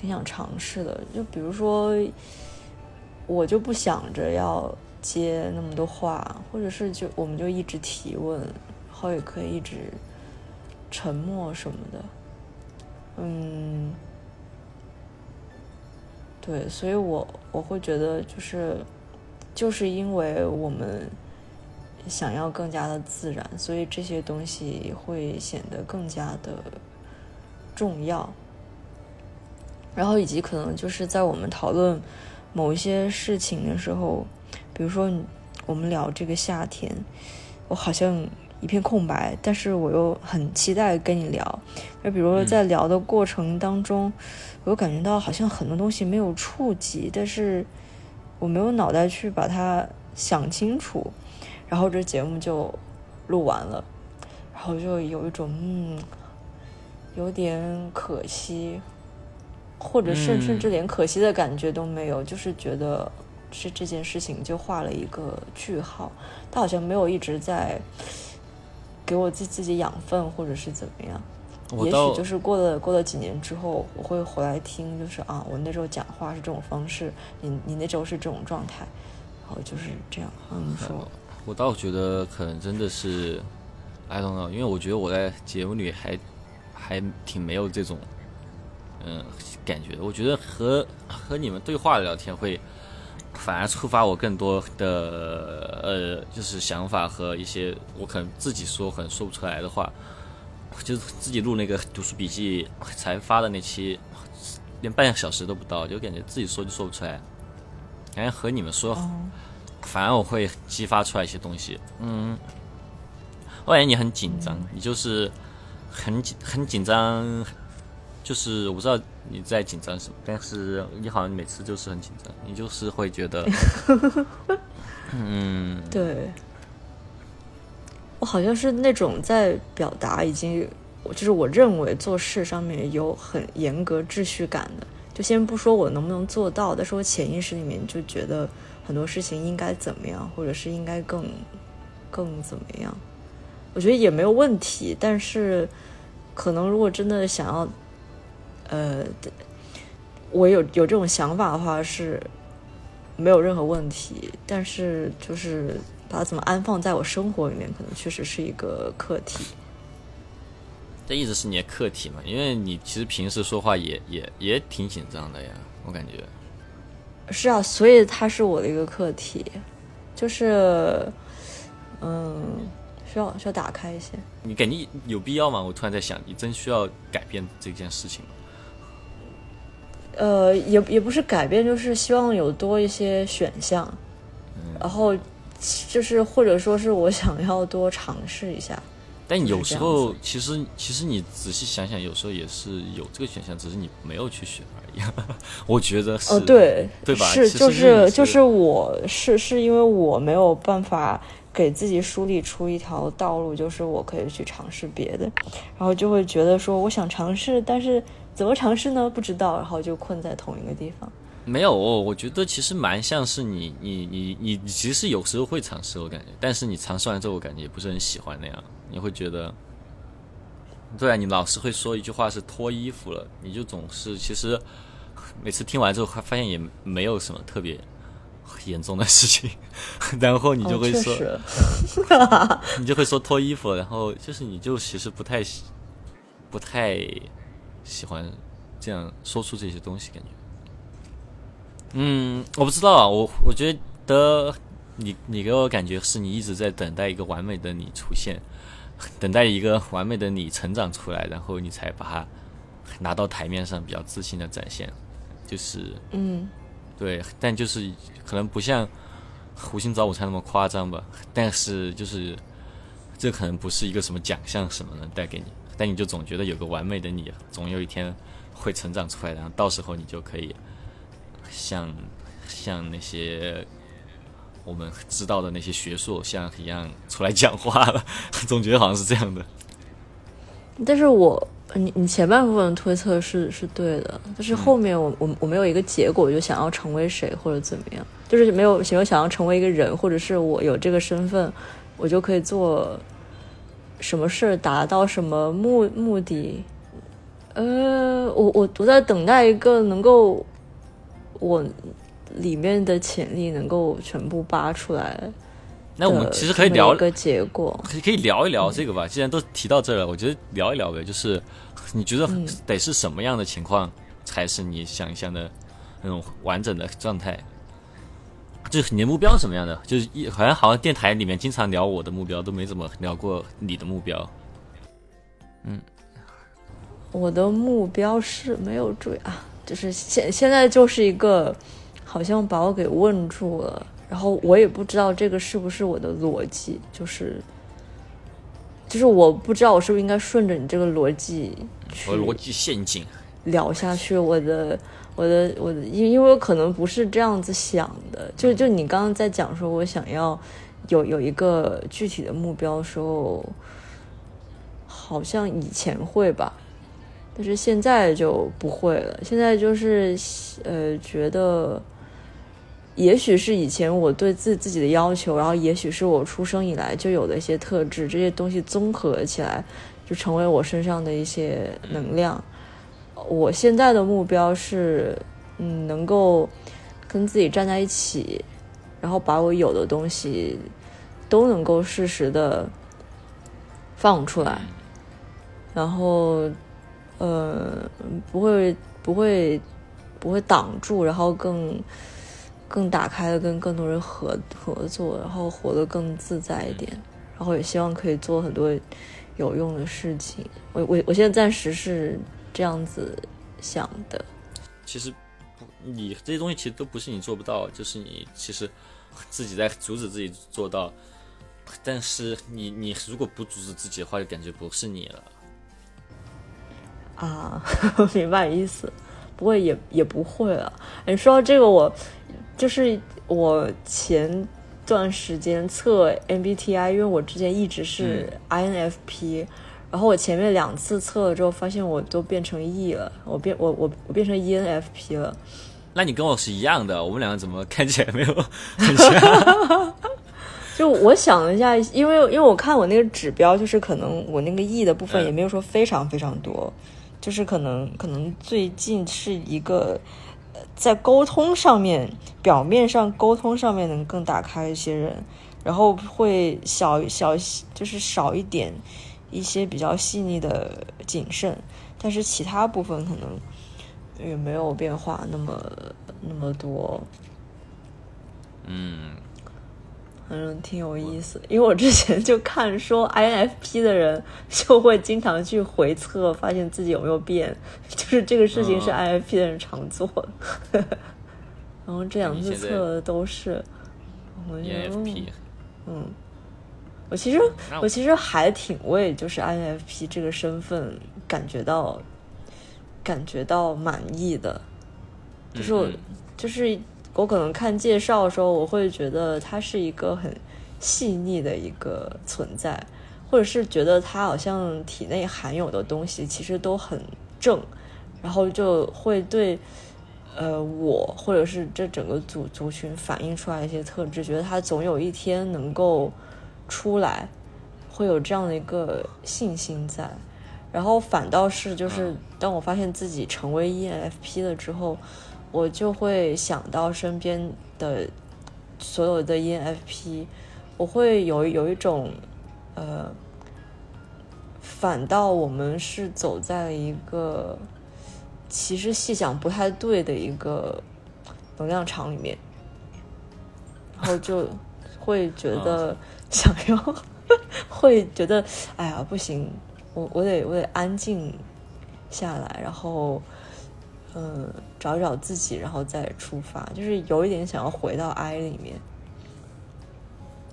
挺想尝试的。就比如说。我就不想着要接那么多话，或者是就我们就一直提问，然后也可以一直沉默什么的，嗯，对，所以我我会觉得就是就是因为我们想要更加的自然，所以这些东西会显得更加的重要，然后以及可能就是在我们讨论。某一些事情的时候，比如说我们聊这个夏天，我好像一片空白，但是我又很期待跟你聊。就比如说在聊的过程当中，我又感觉到好像很多东西没有触及，但是我没有脑袋去把它想清楚，然后这节目就录完了，然后就有一种嗯，有点可惜。或者甚甚至连可惜的感觉都没有，就是觉得是这件事情就画了一个句号。他好像没有一直在给我自自己养分，或者是怎么样。也许就是过了过了几年之后，我会回来听，就是啊，我那时候讲话是这种方式，你你那时候是这种状态，然后就是这样。嗯，说，我倒觉得可能真的是，I don't know，因为我觉得我在节目里还还挺没有这种。嗯，感觉我觉得和和你们对话聊天会反而触发我更多的呃，就是想法和一些我可能自己说可能说不出来的话，就是自己录那个读书笔记才发的那期，连半个小时都不到，就感觉自己说就说不出来，感觉和你们说，反而我会激发出来一些东西。嗯，我感觉你很紧张，你就是很紧很紧张。就是我不知道你在紧张什么，但是你好像每次就是很紧张，你就是会觉得，嗯，对，我好像是那种在表达已经，就是我认为做事上面有很严格秩序感的，就先不说我能不能做到，但是我潜意识里面就觉得很多事情应该怎么样，或者是应该更更怎么样，我觉得也没有问题，但是可能如果真的想要。呃，我有有这种想法的话是没有任何问题，但是就是把把它怎么安放在我生活里面，可能确实是一个课题。这一直是你的课题嘛？因为你其实平时说话也也也挺紧张的呀，我感觉。是啊，所以它是我的一个课题，就是，嗯，需要需要打开一些。你感觉有必要吗？我突然在想，你真需要改变这件事情吗？呃，也也不是改变，就是希望有多一些选项，然后就是或者说是我想要多尝试一下。但有时候，其实其实你仔细想想，有时候也是有这个选项，只是你没有去选而已。我觉得是，哦，对，对吧是就是就是我是是因为我没有办法给自己梳理出一条道路，就是我可以去尝试别的，然后就会觉得说我想尝试，但是怎么尝试呢？不知道，然后就困在同一个地方。没有，我觉得其实蛮像是你你你你你其实有时候会尝试，我感觉，但是你尝试完之后，我感觉也不是很喜欢那样，你会觉得，对啊，你老是会说一句话是脱衣服了，你就总是其实每次听完之后，发现也没有什么特别严重的事情，然后你就会说，实你就会说脱衣服，然后就是你就其实不太喜不太喜欢这样说出这些东西，感觉。嗯，我不知道啊，我我觉得你你给我感觉是你一直在等待一个完美的你出现，等待一个完美的你成长出来，然后你才把它拿到台面上，比较自信的展现。就是嗯，对，但就是可能不像《胡心早午餐》那么夸张吧，但是就是这可能不是一个什么奖项什么能带给你，但你就总觉得有个完美的你，总有一天会成长出来，然后到时候你就可以像像那些我们知道的那些学术偶像一样出来讲话了，总觉得好像是这样的。但是我你你前半部分推测是是对的，但是后面我我我没有一个结果，就想要成为谁或者怎么样，就是没有没有想要成为一个人，或者是我有这个身份，我就可以做什么事，达到什么目目的。呃，我我我在等待一个能够我里面的潜力能够全部扒出来。那我们其实可以聊一个结果，可以可以聊一聊这个吧。既然都提到这了，我觉得聊一聊呗。就是 你觉得得是什么样的情况才是你想象的那种完整的状态？就是你的目标是什么样的？就是一好像好像电台里面经常聊我的目标，都没怎么聊过你的目标。嗯我的目标是没有追啊，就是现现在就是一个好像把我给问住了。然后我也不知道这个是不是我的逻辑，就是就是我不知道我是不是应该顺着你这个逻辑去逻辑陷阱，聊下去。我的我的我的，因因为我可能不是这样子想的，就就你刚刚在讲说我想要有有一个具体的目标的时候，好像以前会吧，但是现在就不会了。现在就是呃觉得。也许是以前我对自自己的要求，然后也许是我出生以来就有的一些特质，这些东西综合起来，就成为我身上的一些能量。我现在的目标是，嗯，能够跟自己站在一起，然后把我有的东西都能够适时的放出来，然后，呃，不会不会不会挡住，然后更。更打开的跟更多人合合作，然后活得更自在一点，然后也希望可以做很多有用的事情。我我我现在暂时是这样子想的。其实不，你这些东西其实都不是你做不到，就是你其实自己在阻止自己做到。但是你你如果不阻止自己的话，就感觉不是你了。啊，明白意思。不过也也不会了。你说到这个，我。就是我前段时间测 MBTI，因为我之前一直是 INFP，、嗯、然后我前面两次测了之后，发现我都变成 E 了，我变我我我变成 ENFP 了。那你跟我是一样的，我们两个怎么看起来没有 很像？就我想了一下，因为因为我看我那个指标，就是可能我那个 E 的部分也没有说非常非常多，就是可能可能最近是一个。在沟通上面，表面上沟通上面能更打开一些人，然后会小小就是少一点一些比较细腻的谨慎，但是其他部分可能也没有变化那么那么多。嗯，反正挺有意思，因为我之前就看说 INFP 的人就会经常去回测，发现自己有没有变，就是这个事情是 INFP 的人常做的。然后这两次测的都是，我觉得，嗯，我其实我其实还挺为就是 INFP 这个身份感觉到感觉到满意的，就是我就是。我可能看介绍的时候，我会觉得他是一个很细腻的一个存在，或者是觉得他好像体内含有的东西其实都很正，然后就会对呃我或者是这整个族族群反映出来一些特质，觉得他总有一天能够出来，会有这样的一个信心在。然后反倒是就是当我发现自己成为 ENFP 了之后。我就会想到身边的所有的 ENFP，我会有有一种呃，反倒我们是走在了一个其实细想不太对的一个能量场里面，然后就会觉得想要，会觉得哎呀不行，我我得我得安静下来，然后。嗯，找找自己，然后再出发，就是有一点想要回到 I 里面。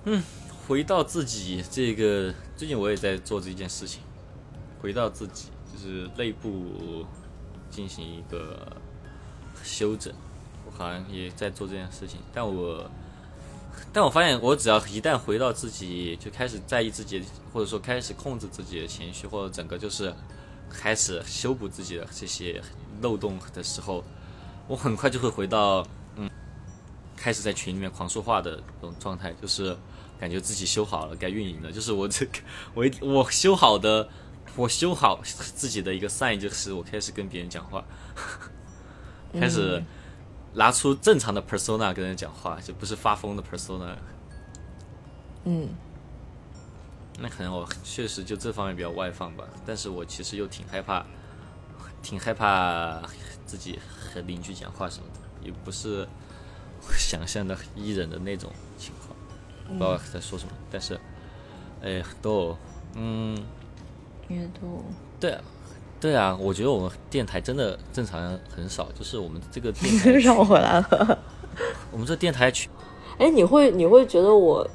嗯，回到自己这个，最近我也在做这件事情，回到自己，就是内部进行一个修整。我好像也在做这件事情，但我，但我发现，我只要一旦回到自己，就开始在意自己，或者说开始控制自己的情绪，或者整个就是开始修补自己的这些。漏洞的时候，我很快就会回到嗯，开始在群里面狂说话的这种状态，就是感觉自己修好了，该运营了。就是我这个我我修好的，我修好自己的一个 sign 就是我开始跟别人讲话，开始 拿出正常的 persona 跟人讲话，就不是发疯的 persona。嗯，那可能我确实就这方面比较外放吧，但是我其实又挺害怕。挺害怕自己和邻居讲话什么的，也不是想象的艺人的那种情况，不知道在说什么。但是，哎，都，嗯，也都，对啊，对啊，我觉得我们电台真的正常人很少，就是我们这个电台 让我回来了。我们这电台去，哎，你会你会觉得我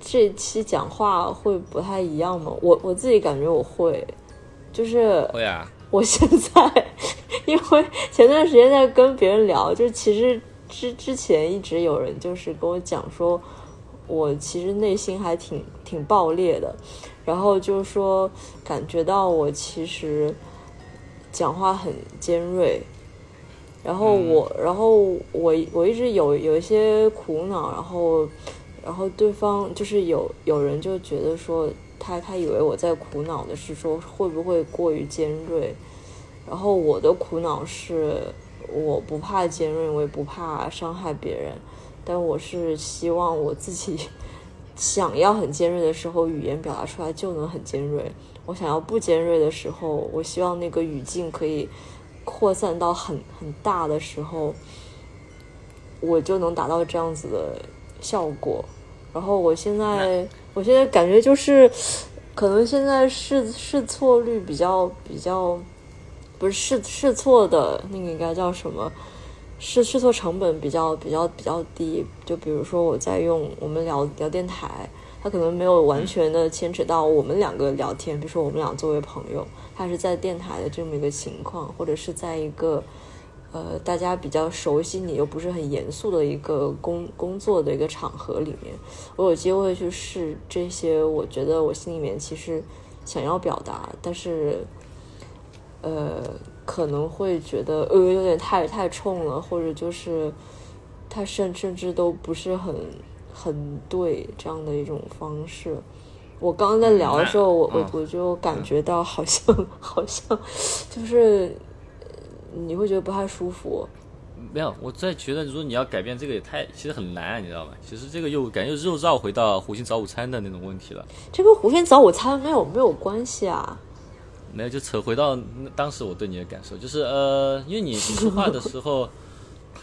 这期讲话会不太一样吗？我我自己感觉我会，就是会啊。我现在，因为前段时间在跟别人聊，就其实之之前一直有人就是跟我讲说，我其实内心还挺挺爆裂的，然后就说感觉到我其实讲话很尖锐，然后我然后我我一直有有一些苦恼，然后然后对方就是有有人就觉得说。他他以为我在苦恼的是说会不会过于尖锐，然后我的苦恼是我不怕尖锐，我也不怕伤害别人，但我是希望我自己想要很尖锐的时候，语言表达出来就能很尖锐；我想要不尖锐的时候，我希望那个语境可以扩散到很很大的时候，我就能达到这样子的效果。然后我现在。我现在感觉就是，可能现在试试错率比较比较，不是试试错的那个应该叫什么？试试错成本比较比较比较低。就比如说我在用我们聊聊电台，它可能没有完全的牵扯到我们两个聊天，比如说我们俩作为朋友，它是在电台的这么一个情况，或者是在一个。呃，大家比较熟悉你又不是很严肃的一个工工作的一个场合里面，我有机会去试这些，我觉得我心里面其实想要表达，但是呃可能会觉得呃有点太太冲了，或者就是他甚甚至都不是很很对这样的一种方式。我刚刚在聊的时候，我我我就感觉到好像 好像就是。你会觉得不太舒服，没有，我在觉得，如果你要改变这个也太，其实很难，你知道吗？其实这个又感觉又绕回到胡鑫早午餐的那种问题了。这跟胡鑫早午餐没有没有关系啊。没有，就扯回到当时我对你的感受，就是呃，因为你说话的时候，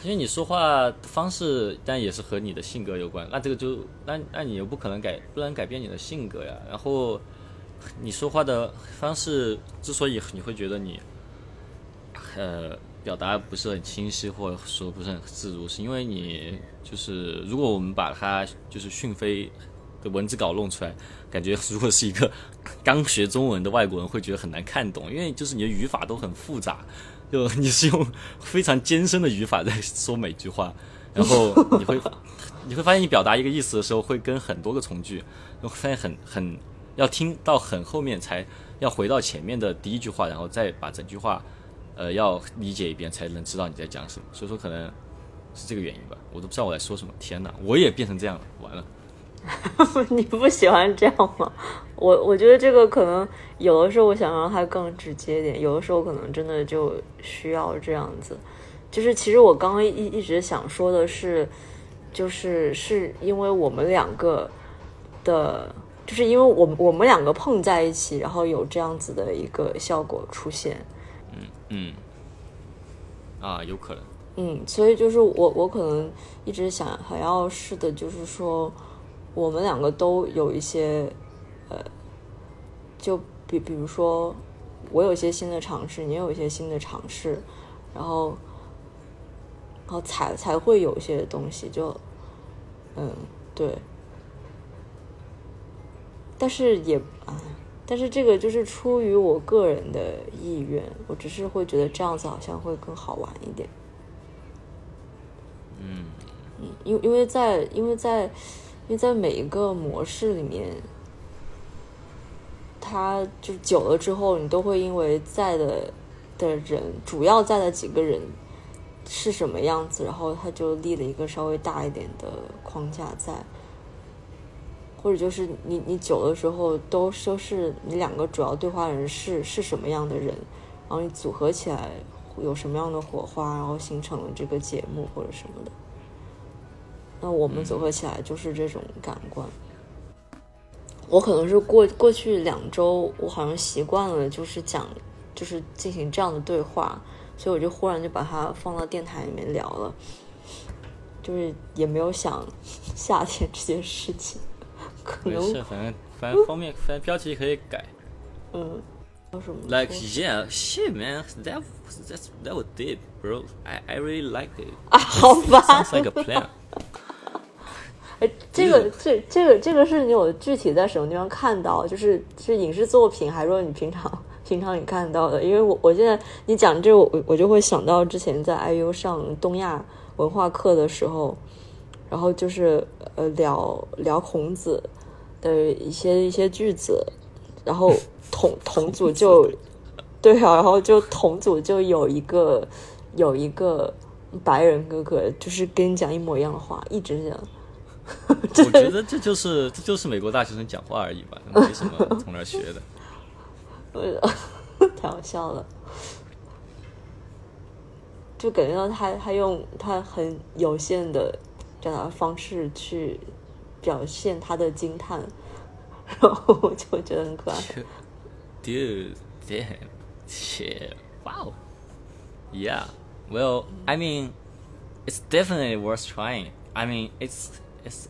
因为你说话方式，但也是和你的性格有关。那这个就，那那你又不可能改，不能改变你的性格呀。然后你说话的方式之所以你会觉得你，呃。表达不是很清晰，或者说不是很自如，是因为你就是如果我们把它就是讯飞的文字稿弄出来，感觉如果是一个刚学中文的外国人会觉得很难看懂，因为就是你的语法都很复杂，就你是用非常艰深的语法在说每句话，然后 你会你会发现你表达一个意思的时候会跟很多个从句，会发现很很要听到很后面才要回到前面的第一句话，然后再把整句话。呃，要理解一遍才能知道你在讲什么，所以说可能是这个原因吧，我都不知道我在说什么。天哪，我也变成这样，了。你不喜欢这样吗？我我觉得这个可能有的时候我想让它更直接点，有的时候可能真的就需要这样子。就是其实我刚刚一一直想说的是，就是是因为我们两个的，就是因为我们我们两个碰在一起，然后有这样子的一个效果出现。嗯嗯，啊，有可能。嗯，所以就是我，我可能一直想还要试的，就是说，我们两个都有一些，呃，就比比如说，我有一些新的尝试，你有一些新的尝试，然后，然后才才会有一些东西，就，嗯，对。但是也啊。但是这个就是出于我个人的意愿，我只是会觉得这样子好像会更好玩一点。嗯嗯，因因为在因为在因为在每一个模式里面，它就久了之后，你都会因为在的的人，主要在的几个人是什么样子，然后他就立了一个稍微大一点的框架在。或者就是你你久的时候都都是你两个主要对话人是是什么样的人，然后你组合起来有什么样的火花，然后形成了这个节目或者什么的。那我们组合起来就是这种感官。我可能是过过去两周，我好像习惯了就是讲就是进行这样的对话，所以我就忽然就把它放到电台里面聊了，就是也没有想夏天这件事情。没事，反正反正方面反正标题可以改。嗯，叫什么？Like yeah, shit, man, that that that was deep, bro. I I really liked it. 啊，好吧。Sounds like a plan. 哎，这个这这个这个是你有具体在什么地方看到？就是是影视作品，还是说你平常平常你看到的？因为我我现在你讲这个，我我就会想到之前在 IU 上东亚文化课的时候。然后就是呃聊聊孔子的一些一些句子，然后 同同组就对啊，然后就同组就有一个有一个白人哥哥，就是跟你讲一模一样的话，一直讲。我觉得这就是这就是美国大学生讲话而已吧，没什么从哪学的。太好笑了，就感觉到他他用他很有限的。这样的方式去表现他的惊叹，然后我就觉得很可爱。Dude, damn, shit, wow, yeah. Well, I mean, it's definitely worth trying. I mean, it's it's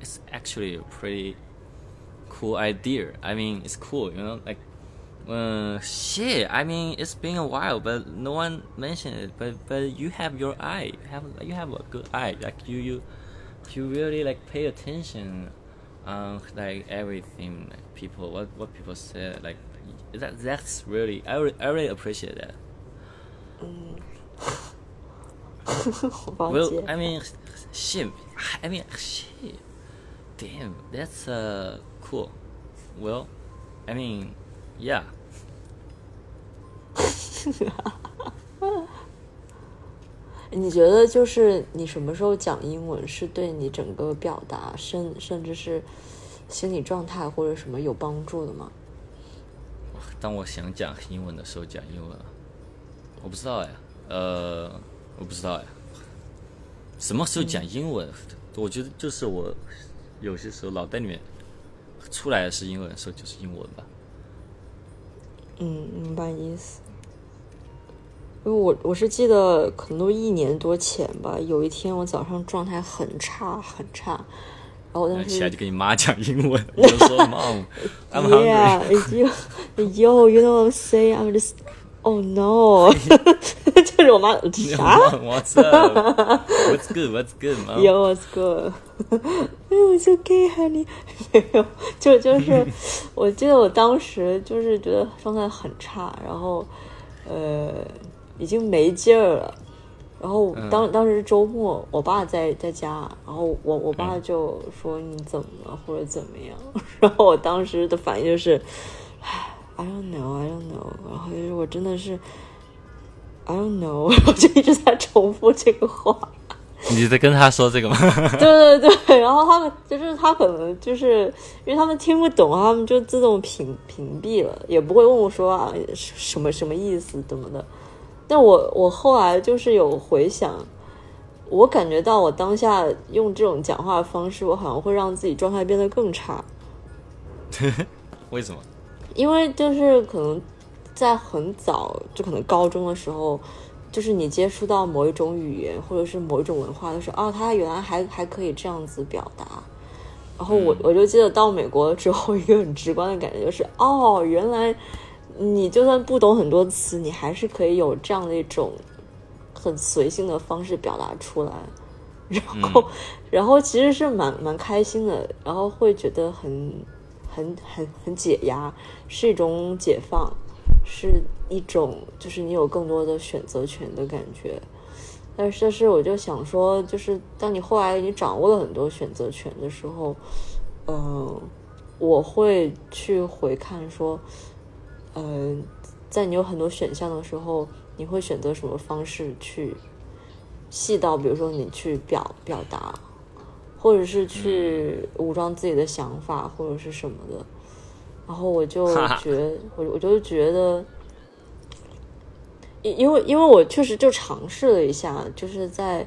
it's actually a pretty cool idea. I mean, it's cool, you know, like uh, shit. I mean, it's been a while, but no one mentioned it. But but you have your eye. You have you have a good eye. Like you you you really like pay attention on like everything. Like people what what people said. Like that that's really I really, I really appreciate that. well, I mean, shit. I mean, shit. Damn, that's uh cool. Well, I mean, yeah. 你觉得就是你什么时候讲英文是对你整个表达甚甚至是心理状态或者什么有帮助的吗？当我想讲英文的时候讲英文，我不知道呀，呃，我不知道呀，什么时候讲英文？我觉得就是我有些时候脑袋里面出来的是英文的时候，就是英文吧。嗯，明白意思。因为我我是记得可能都一年多前吧，有一天我早上状态很差很差，然后我当时起来就跟你妈讲英文，我就说 Mom, I'm hungry. Yeah, you, yo, you know what I'm saying? I'm just, oh no，就是我妈啥 What's up? What's good? What's good, mom?？Yo, what's good? 没有，It's okay, honey。没有，就就是，我记得我当时就是觉得状态很差，然后呃已经没劲儿了。然后当当时是周末，我爸在在家，然后我我爸就说你怎么了或者怎么样，然后我当时的反应就是，唉，I don't know, I don't know，然后就是我真的是 I don't know，我就一直在重复这个话。你在跟他说这个吗？对对对，然后他们就是他可能就是因为他们听不懂，他们就自动屏屏蔽了，也不会问我说啊什么什么意思怎么的。但我我后来就是有回想，我感觉到我当下用这种讲话方式，我好像会让自己状态变得更差，为什么？因为就是可能在很早，就可能高中的时候，就是你接触到某一种语言或者是某一种文化的时候，啊，他原来还还可以这样子表达。然后我我就记得到美国之后，一个很直观的感觉就是，哦，原来你就算不懂很多词，你还是可以有这样的一种很随性的方式表达出来。然后，然后其实是蛮蛮开心的，然后会觉得很很很很解压，是一种解放，是一种就是你有更多的选择权的感觉。但是，但是我就想说，就是当你后来你掌握了很多选择权的时候，嗯、我会去回看说，嗯、在你有很多选项的时候，你会选择什么方式去细到，比如说你去表表达，或者是去武装自己的想法，或者是什么的。然后我就觉，我我就觉得，因因为因为我确实就尝试了一下，就是在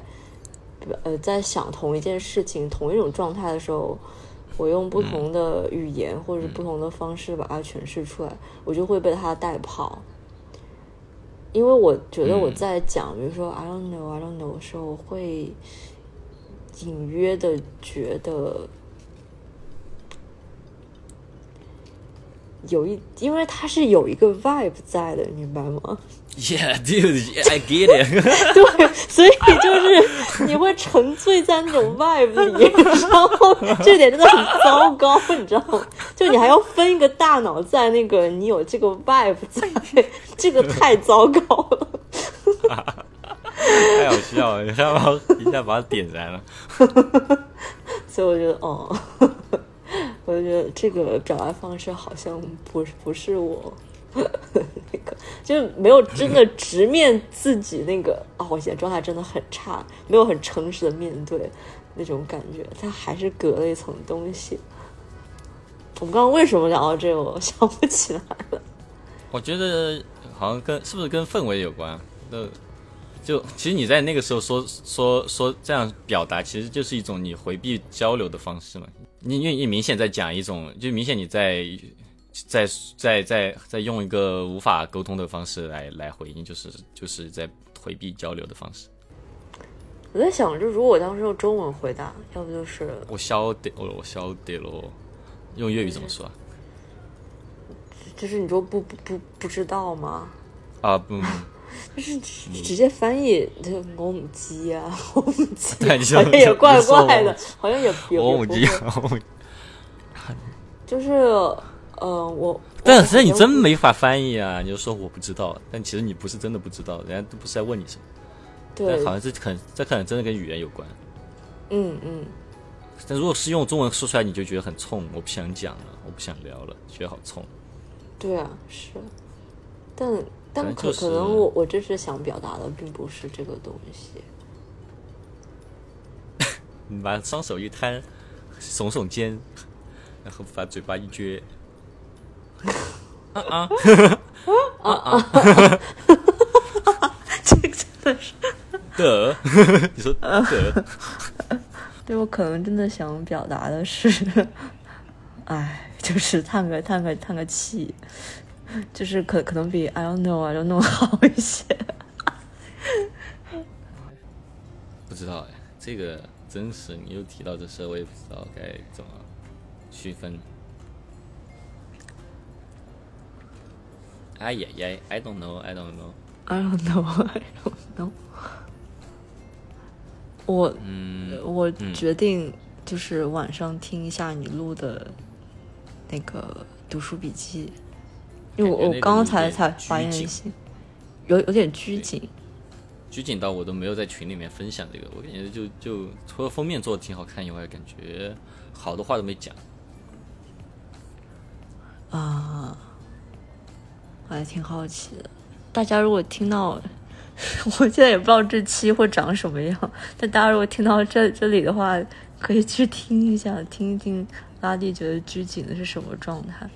呃在想同一件事情、同一种状态的时候，我用不同的语言或者是不同的方式把它诠释出来，我就会被它带跑。因为我觉得我在讲，比如说 I don't know, I don't know 的时候，我会隐约的觉得有一，因为它是有一个 vibe 在的，明白吗？Yeah, dude, I get it. 对，所以就是你会沉醉在那种 vibe 里，然后这点真的很糟糕，你知道吗？就你还要分一个大脑在那个你有这个 vibe 在，这个太糟糕了。太好笑了，一下把一下把它点燃了。所以我觉得，哦，我就觉得这个表达方式好像不是不是我 那个，就是没有真的 直面自己那个啊、我现在状态真的很差，没有很诚实的面对那种感觉，它还是隔了一层东西。我们刚刚为什么聊到这个，我 想不起来了。我觉得好像跟是不是跟氛围有关？那就其实你在那个时候说说说这样表达，其实就是一种你回避交流的方式嘛。你因为你明显在讲一种，就明显你在在在在在用一个无法沟通的方式来来回应，就是就是在回避交流的方式。我在想，就如果我当时用中文回答，要不就是我晓得，我我晓得咯。用粤语怎么说啊？就是你说不不不不知道吗？啊不，就是直直接翻译，就我母鸡啊，我母鸡，好像也怪怪的，好像也也我母鸡就是呃，我，但是你真没。法翻译啊！你就说我不知道，但其实你不是真的不知道，人家都不是在问你什么。对，好像这可能这可能真的跟语言有关。嗯嗯，但如果是用中文说出来，你就觉得很冲，我不想讲了，我不想聊了，觉得好冲。对啊，是，但但可可能就是可能我我这是想表达的，并不是这个东西。你把双手一摊，耸耸肩，然后把嘴巴一撅，啊啊。这个真的是，的，你说的，对我可能真的想表达的是，哎，就是叹个叹个叹个气，就是可可能比 I don't know I don't know 好一些。不知道哎，这个真是你又提到这事，我也不知道该怎么区分。哎呀呀，I don't know，I don't know。I don't know, I don't know。我嗯，我决定就是晚上听一下你录的那个读书笔记，因为我我刚刚才才发现一些，有有点拘谨。拘谨到我都没有在群里面分享这个，我感觉就就除了封面做的挺好看以外，感觉好多话都没讲。啊，我还挺好奇的。大家如果听到，我现在也不知道这期会长什么样，但大家如果听到这这里的话，可以去听一下，听一听拉蒂觉得拘谨的是什么状态。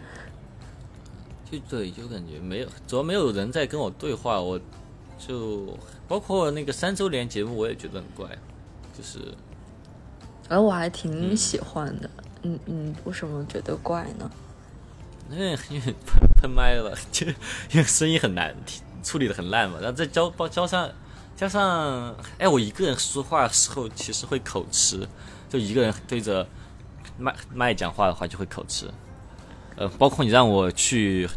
就对，就感觉没有，主要没有人在跟我对话，我就包括那个三周年节目，我也觉得很怪，就是而我还挺喜欢的。嗯嗯，为什么觉得怪呢？因为因为喷喷麦了，就因为声音很难听，处理的很烂嘛，然后再交包交上加上，哎，我一个人说话的时候其实会口吃，就一个人对着麦麦讲话的话就会口吃，呃，包括你让我去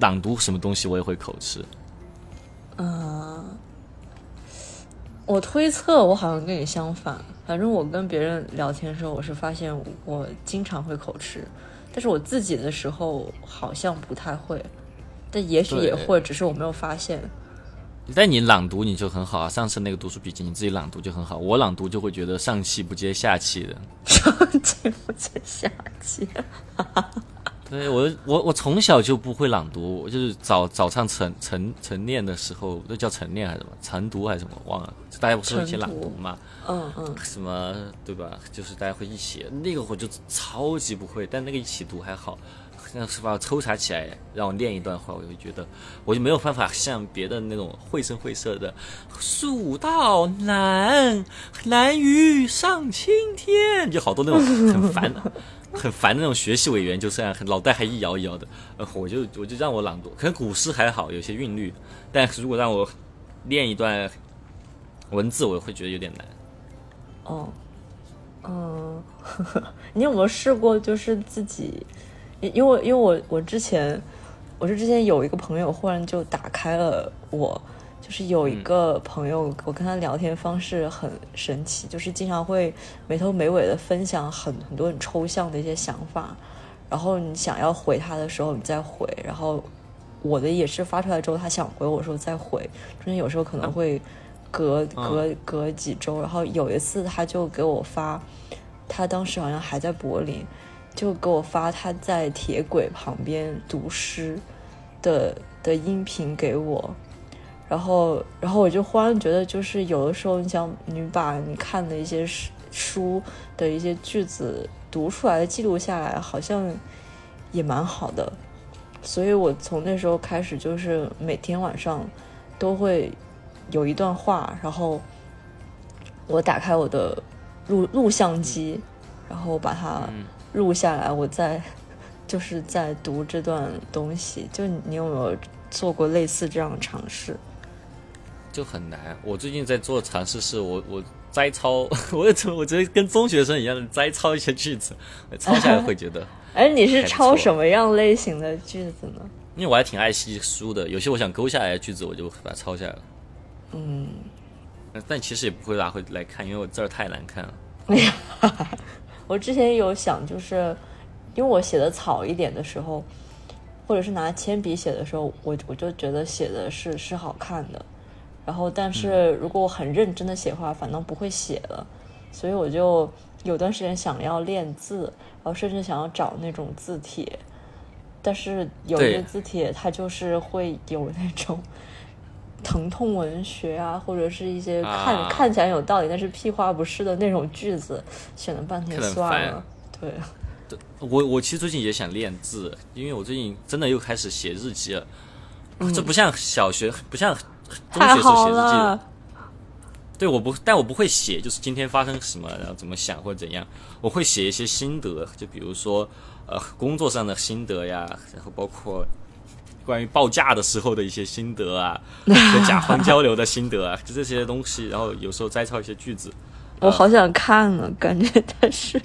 朗读什么东西，我也会口吃。嗯，我推测我好像跟你相反，反正我跟别人聊天的时候，我是发现我经常会口吃，但是我自己的时候好像不太会，但也许也会，只是我没有发现。但你朗读你就很好啊，上次那个读书笔记你自己朗读就很好，我朗读就会觉得上气不接下气的。上气不接下气，对我，我我从小就不会朗读，我就是早早上晨晨晨练的时候，那叫晨练还是什么？晨读还是什么？忘了。大家不是会一起朗读嘛？嗯嗯，什么对吧？就是大家会一起，那个我就超级不会，但那个一起读还好。那是把我抽查起来，让我念一段话，我就觉得我就没有办法像别的那种绘声绘色的“蜀道难，难于上青天”，就好多那种很烦的、很烦的那种学习委员，就这样脑袋还一摇一摇的。呃，我就我就让我朗读，可能古诗还好，有些韵律，但是如果让我练一段文字，我会觉得有点难。哦，嗯，你有没有试过就是自己？因为因为我我之前我是之前有一个朋友忽然就打开了我，就是有一个朋友，我跟他聊天方式很神奇，就是经常会没头没尾的分享很很多很抽象的一些想法，然后你想要回他的时候你再回，然后我的也是发出来之后他想回我的时候再回，中间有时候可能会隔隔隔几周，然后有一次他就给我发，他当时好像还在柏林，就给我发他在铁轨旁边读诗的的音频给我，然后然后我就忽然觉得，就是有的时候你想你把你看的一些书书的一些句子读出来记录下来，好像也蛮好的，所以我从那时候开始，就是每天晚上都会有一段话，然后我打开我的录录像机，然后把它录下来，我再就是在读这段东西。就你有没有做过类似这样的尝试？就很难。我最近在做尝试是我我摘抄，我也我觉得跟中学生一样的摘抄一些句子，抄下来会觉得，哎，你是抄什么样类型的句子呢？因为我还挺爱惜书的，有些我想勾下来的句子，我就把它抄下来了。嗯，但其实也不会拿回来看，因为我字儿太难看了。没 有我之前有想，就是因为我写的草一点的时候，或者是拿铅笔写的时候，我我就觉得写的是是好看的。然后，但是如果我很认真的写的话，反倒不会写了。所以我就有段时间想要练字，然后甚至想要找那种字帖，但是有些字帖它就是会有那种 疼痛文学啊，或者是一些看、啊。看起来有道理，但是屁话不是的那种句子，选了半天算了。对，我我其实最近也想练字，因为我最近真的又开始写日记了。嗯。这不像小学，不像中太学时候好写日记了。对，我不，但我不会写，就是今天发生什么，然后怎么想或者怎样，我会写一些心得，就比如说呃工作上的心得呀，然后包括关于报价的时候的一些心得啊，跟甲方交流的心得啊，就这些东西，然后有时候摘抄一些句子，我好想看啊，感觉但是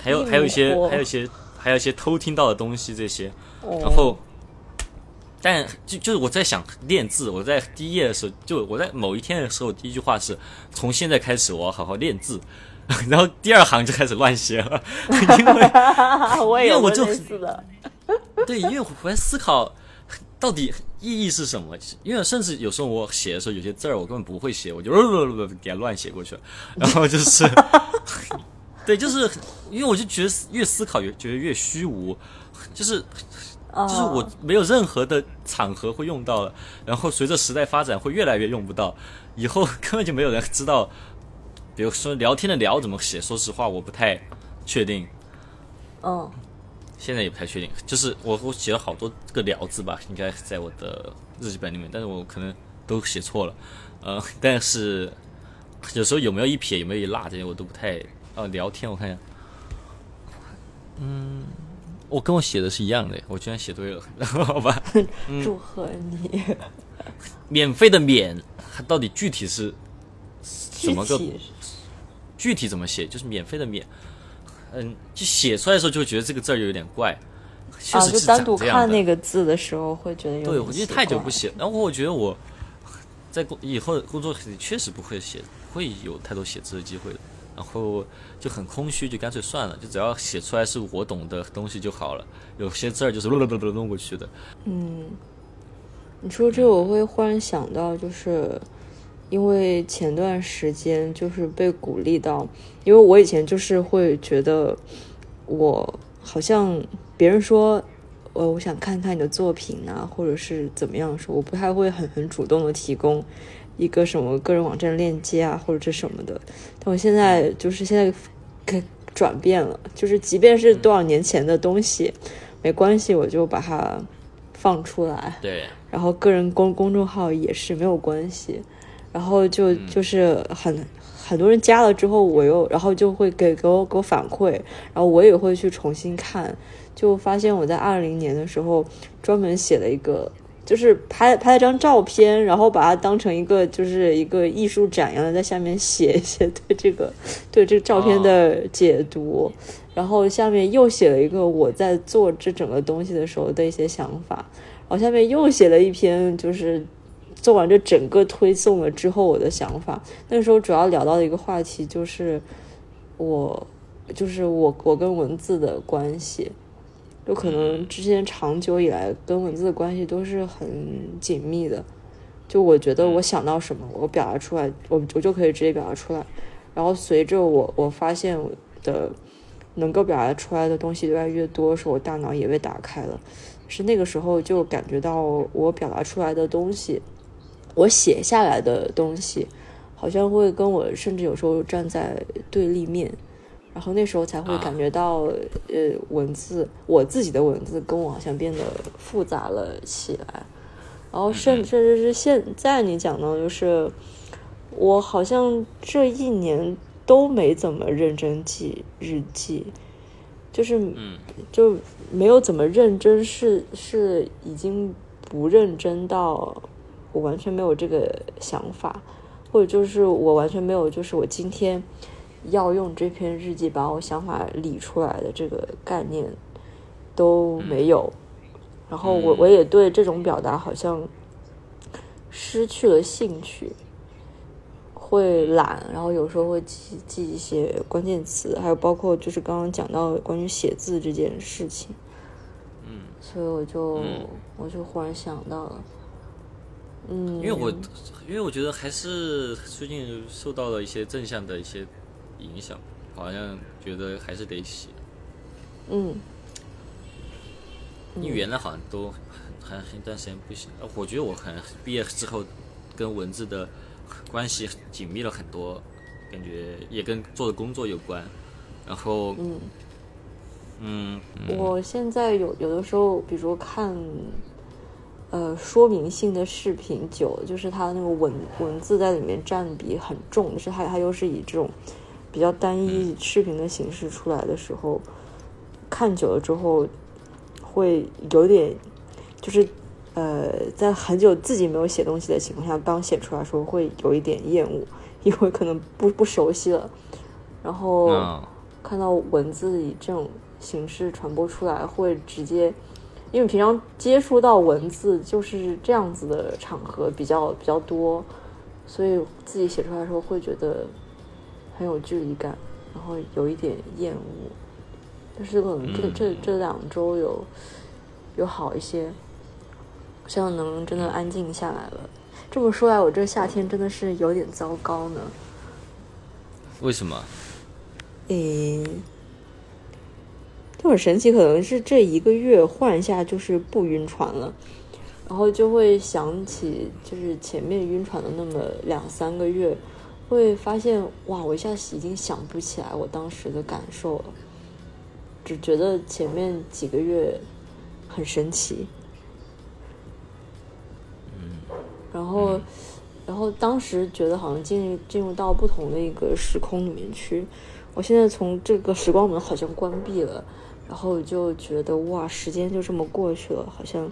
还有还有一些还有一些还有一些偷听到的东西这些，哦。然后，但就就是我在想练字，我在第一页的时候，就我在某一天的时候，第一句话是从现在开始我要好好练字，然后第二行就开始乱写了，因为我因为我就 对，因为我在思考到底意义是什么，因为甚至有时候我写的时候有些字儿我根本不会写，我就给它乱写过去。了，然后就是。对，就是因为我就觉得越思考越觉得越虚无，就是就是我没有任何的场合会用到了，然后随着时代发展会越来越用不到，以后根本就没有人知道，比如说聊天的聊怎么写，说实话我不太确定，嗯现在也不太确定，就是我我写了好多个聊字吧，应该在我的日记本里面，但是我可能都写错了，呃，但是有时候有没有一撇有没有一捺这些我都不太，呃，聊天我看一下，嗯，我跟我写的是一样的，我居然写对了，好吧，祝贺你，免费的免，它到底具体是怎么个？具体具体怎么写？就是免费的免，嗯，就写出来的时候就会觉得这个字儿有点怪，确啊，实就是单独。看那个字的时候会觉得有对，点我觉得太久不写，然后我觉得我在工以后的工作里确实不会写，不会有太多写字的机会的，然后就很空虚，就干脆算了，就只要写出来是我懂的东西就好了。有些字儿就是噜噜噜噜弄过去的，嗯你说这，我会忽然想到，就是因为前段时间就是被鼓励到，因为我以前就是会觉得我好像别人说，呃，我想看看你的作品啊，或者是怎么样说，我不太会很很主动的提供一个什么个人网站链接啊，或者这什么的。但我现在就是现在给转变了，就是即便是多少年前的东西，没关系，我就把它放出来。对，然后个人公公众号也是没有关系，然后就就是很很多人加了之后，我又然后就会给给我给我反馈，然后我也会去重新看，就发现我在二零年的时候专门写了一个。就是拍拍了张照片，然后把它当成一个就是一个艺术展一样的，在下面写 一些对这个对这个照片的解读，然后下面又写了一个我在做这整个东西的时候的一些想法，然后下面又写了一篇，就是做完这整个推送了之后我的想法。那个时候主要聊到的一个话题就是我，就是我我跟文字的关系，就可能之前长久以来跟文字的关系都是很紧密的。就我觉得我想到什么，我表达出来，我我就可以直接表达出来。然后随着我我发现我的能够表达出来的东西越来越多的时候，我大脑也被打开了。是那个时候就感觉到我表达出来的东西，我写下来的东西，好像会跟我甚至有时候站在对立面，然后那时候才会感觉到，呃，文字我自己的文字跟我好像变得复杂了起来，然后甚甚至是现在你讲到就是，我好像这一年都没怎么认真记日记，就是嗯。就没有怎么认真，是是已经不认真到我完全没有这个想法，或者就是我完全没有，就是我今天要用这篇日记把我想法理出来的这个概念都没有。然后我嗯。我也对这种表达好像失去了兴趣，会懒，然后有时候会记记一些关键词，还有包括就是刚刚讲到关于写字这件事情，嗯，所以我就、嗯。我就忽然想到了，嗯，因为我因为我觉得还是最近受到了一些正向的一些影响，好像觉得还是得写。嗯你原来好像都很很一段时间不写，呃我觉得我可能毕业之后跟文字的关系紧密了很多，感觉也跟做的工作有关。然后，嗯，嗯，我现在有有的时候，比如看呃说明性的视频久，就是它那个文文字在里面占比很重，就是它它又是以这种比较单一视频的形式出来的时候，看久了之后会有点就是。呃，在很久自己没有写东西的情况下，当写出来的时候会有一点厌恶，因为可能不不熟悉了。然后看到文字以这种形式传播出来，会直接，因为平常接触到文字就是这样子的场合比较比较多，所以自己写出来的时候会觉得很有距离感，然后有一点厌恶。但是可能这这这两周有有好一些。希望能真的安静下来了。这么说来，我这夏天真的是有点糟糕呢。为什么？诶，就很神奇，可能是这一个月换一下就是不晕船了，然后就会想起就是前面晕船的那么两三个月，会发现哇，我一下子已经想不起来我当时的感受了，只觉得前面几个月很神奇。然后，然后当时觉得好像进入进入到不同的一个时空里面去。我现在从这个时光门好像关闭了，然后就觉得哇，时间就这么过去了，好像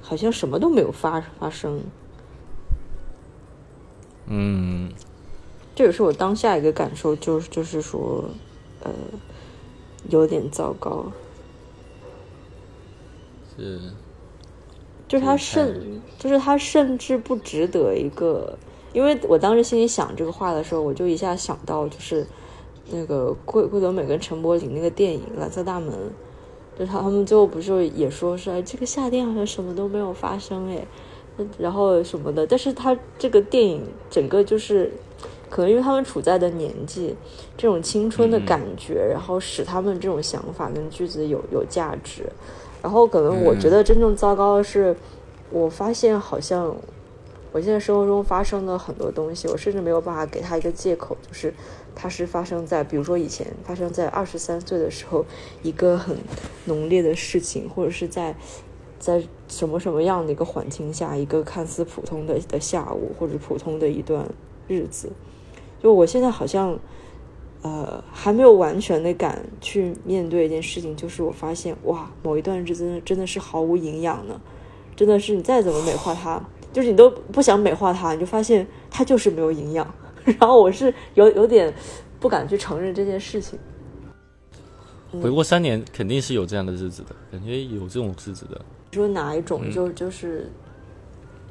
好像什么都没有发发生。嗯，这也是我当下一个感受，就是就是说，呃，有点糟糕。是。就是他甚，就是他甚至不值得一个，因为我当时心里想这个话的时候，我就一下想到就是那个桂桂纶镁跟陈柏霖那个电影《蓝色大门》，就他他们最后不是也说是这个夏天好像什么都没有发生哎，然后什么的，但是他这个电影整个就是可能因为他们处在的年纪，这种青春的感觉，然后使他们这种想法跟句子有有价值。然后可能我觉得真正糟糕的是，我发现好像我现在生活中发生的很多东西，我甚至没有办法给他一个借口，就是它是发生在比如说以前发生在二十三岁的时候一个很浓烈的事情，或者是在在什么什么样的一个环境下一个看似普通的的下午或者普通的一段日子，就我现在好像。呃，还没有完全的敢去面对一件事情，就是我发现哇，某一段日子真的真的是毫无营养呢，真的是你再怎么美化它，就是你都不想美化它，你就发现它就是没有营养。然后我是有有点不敢去承认这件事情。回过三年，肯定是有这样的日子的，感觉有这种日子的。说哪一种？就就是。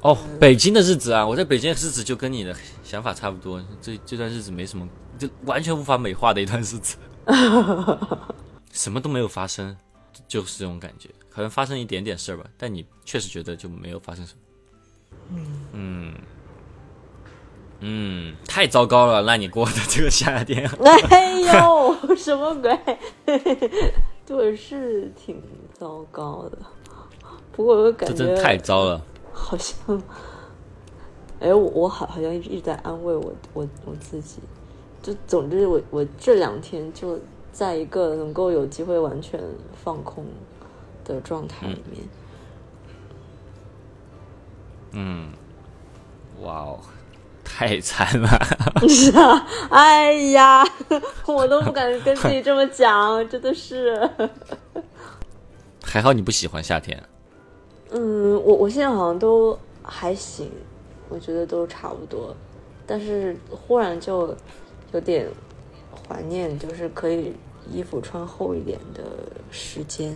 哦，北京的日子啊，我在北京的日子就跟你的想法差不多。这这段日子没什么，就完全无法美化的一段日子，什么都没有发生，就是这种感觉。可能发生一点点事儿吧，但你确实觉得就没有发生什么。嗯嗯嗯，太糟糕了，那你过的这个夏天。哎呦，什么鬼？对，是挺糟糕的。不过我感觉这真太糟了。好像，哎，我我好好像一直一直在安慰我我我自己，就总之我我这两天就在一个能够有机会完全放空的状态里面。嗯，哇哦，太惨了！是啊，哎呀，我都不敢跟自己这么讲，真的是。还好你不喜欢夏天。嗯，我我现在好像都还行，我觉得都差不多，但是忽然就有点怀念，就是可以衣服穿厚一点的时间。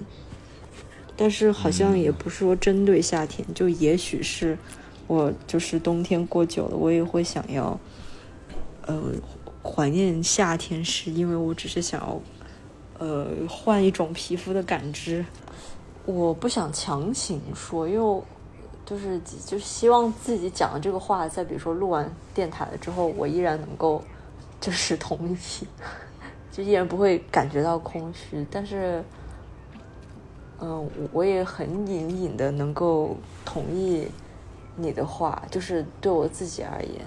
但是好像也不是说针对夏天，就也许是我就是冬天过久了，我也会想要呃怀念夏天，是因为我只是想要呃换一种皮肤的感知。我不想强行说，因为就是就是希望自己讲的这个话，在比如说录完电台了之后，我依然能够就是同意，就依然不会感觉到空虚。但是，嗯，我也很隐隐的能够同意你的话，就是对我自己而言。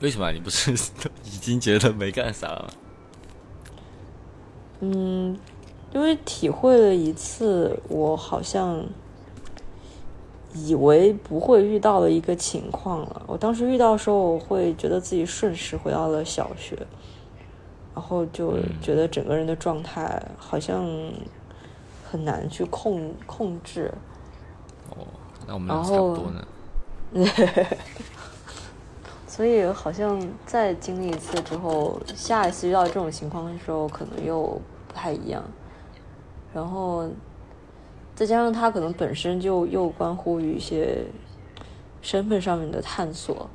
为什么你不是 已经觉得没干啥了？嗯。因为体会了一次，我好像以为不会遇到的一个情况了。我当时遇到的时候，我会觉得自己瞬时回到了小学，然后就觉得整个人的状态好像很难去控控制。哦，那我们俩差不多呢。所以好像再经历一次之后，下一次遇到这种情况的时候，可能又不太一样。然后再加上他可能本身就又关乎于一些身份上面的探索。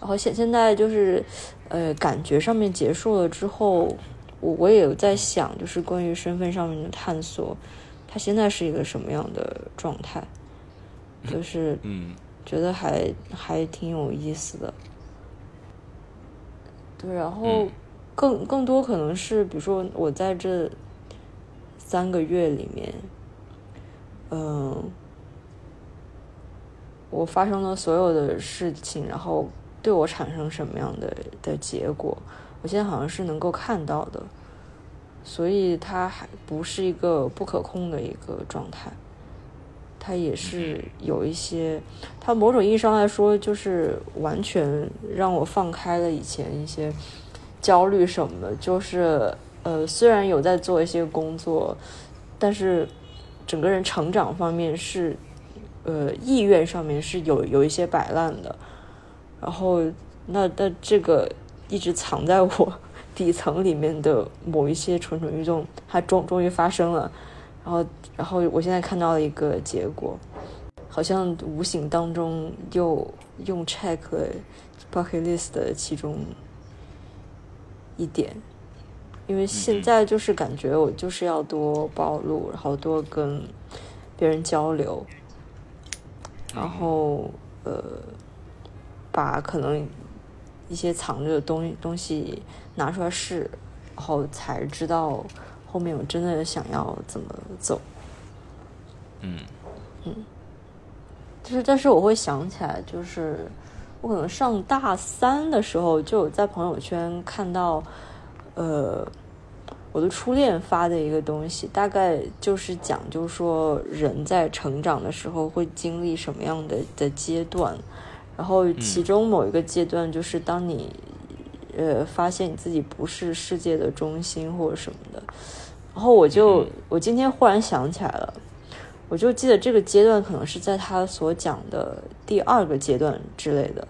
然后现现在就是呃感觉上面结束了之后，我我也有在想，就是关于身份上面的探索，他现在是一个什么样的状态？就 是嗯，觉得还还挺有意思的。对，然后更更多可能是，比如说我在这三个月里面，嗯，我发生了所有的事情，然后对我产生什么样的的结果，我现在好像是能够看到的，所以它还不是一个不可控的一个状态，它也是有一些。它某种意义上来说，就是完全让我放开了以前一些焦虑什么的。就是呃，虽然有在做一些工作，但是整个人成长方面是呃意愿上面是有有一些摆烂的。然后那那这个一直藏在我 底层里面的某一些蠢蠢欲动，它终终于发生了。然后然后我现在看到了一个结果。好像无形当中又用 check 了 bucket list 的其中一点，因为现在就是感觉我就是要多暴露，然后多跟别人交流，然后呃，把可能一些藏着的东东西拿出来试，然后才知道后面我真的想要怎么走。嗯嗯。就是，但是我会想起来，就是我可能上大三的时候，就有在朋友圈看到，呃，我的初恋发的一个东西，大概就是讲，就是说人在成长的时候会经历什么样的的阶段，然后其中某一个阶段就是当你呃发现你自己不是世界的中心或者什么的，然后我就我今天忽然想起来了。我就记得这个阶段可能是在他所讲的第二个阶段之类的，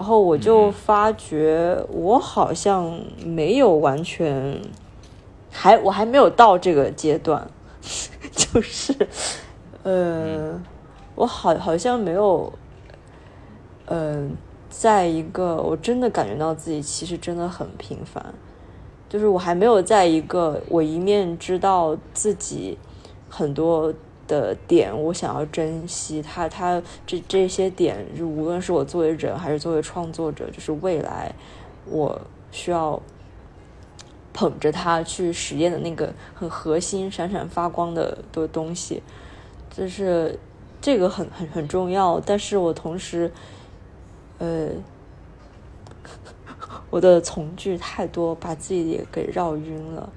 然后我就发觉我好像没有完全，还我还没有到这个阶段，就是，呃，我好好像没有，嗯，在一个我真的感觉到自己其实真的很平凡，就是我还没有在一个我一面知道自己很多。的点，我想要珍惜它，它这这些点，就无论是我作为人还是作为创作者，就是未来我需要捧着它去实验的那个很核心、闪闪发光的的东西，就是这个很很很重要。但是我同时，呃，我的从句太多，把自己也给绕晕了。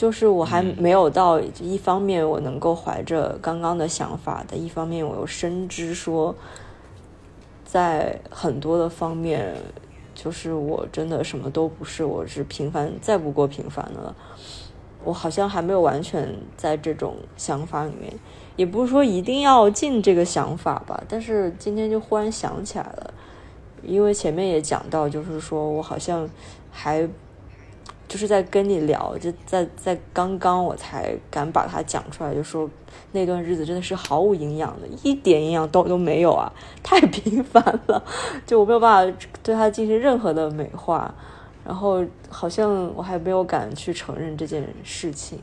就是我还没有到一方面我能够怀着刚刚的想法的，一方面我又深知说，在很多的方面，就是我真的什么都不是，我是平凡再不过平凡的了。我好像还没有完全在这种想法里面，也不是说一定要进这个想法吧。但是今天就忽然想起来了，因为前面也讲到，就是说我好像还。就是在跟你聊，就在在刚刚我才敢把它讲出来，就说那段日子真的是毫无营养的，一点营养都都没有啊，太平凡了，就我没有办法对它进行任何的美化，然后好像我还没有敢去承认这件事情，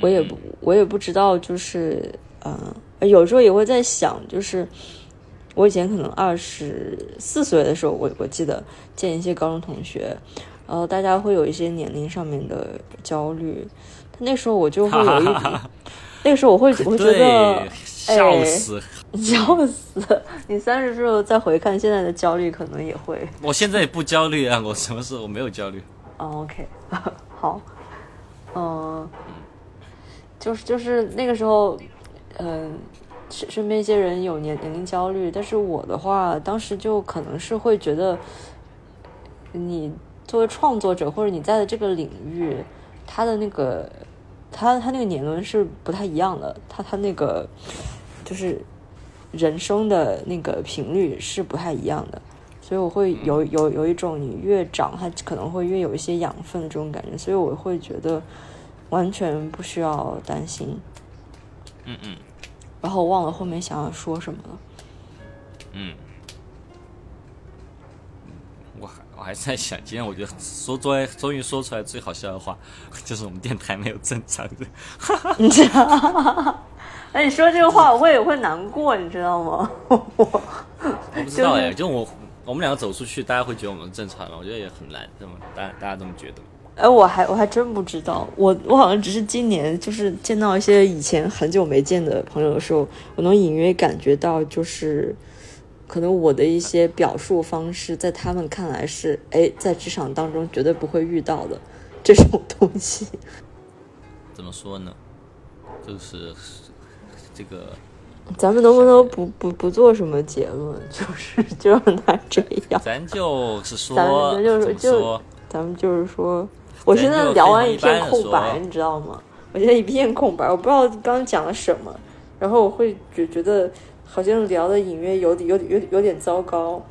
我也不我也不知道，就是嗯，有时候也会在想，就是我以前可能二十四岁的时候，我我记得见一些高中同学。然后大家会有一些年龄上面的焦虑，那时候我就会有一 点，那个时候我会 我会觉得笑死，笑死！你三十岁后再回看现在的焦虑，可能也会。我现在也不焦虑啊，我什么事我没有焦虑。哦，OK，好，嗯，就是就是那个时候，嗯，身身边一些人有年年龄焦虑，但是我的话，当时就可能是会觉得，你作为创作者或者你在的这个领域，他的那个他他那个年轮是不太一样的，他他那个就是人生的那个频率是不太一样的，所以我会有有有一种你越长，它可能会越有一些养分的这种感觉，所以我会觉得完全不需要担心。嗯嗯然后我忘了后面想要说什么了。嗯，我还在想，今天我觉得 说终于终于说出来最好笑的话，就是我们电台没有正常的。你知道？哎，你说这个话我会我会难过，你知道吗？我 我不知道哎，就我我们两个走出去，大家会觉得我们正常吗？我觉得也很难，这么大大家这么觉得。哎，我还我还真不知道，我我好像只是今年就是见到一些以前很久没见的朋友的时候，我能隐约感觉到，就是可能我的一些表述方式，在他们看来是哎，在职场当中绝对不会遇到的这种东西。怎么说呢？就是这个，咱们能不能不不不做什么结论，就是就让他这样？咱就是说，咱咱就是就咱们就是说，我现在聊完一片空白，你知道吗？我现在一片空白，我不知道刚刚讲了什么，然后我会觉觉得好像聊的隐约有点有点有点有点糟糕，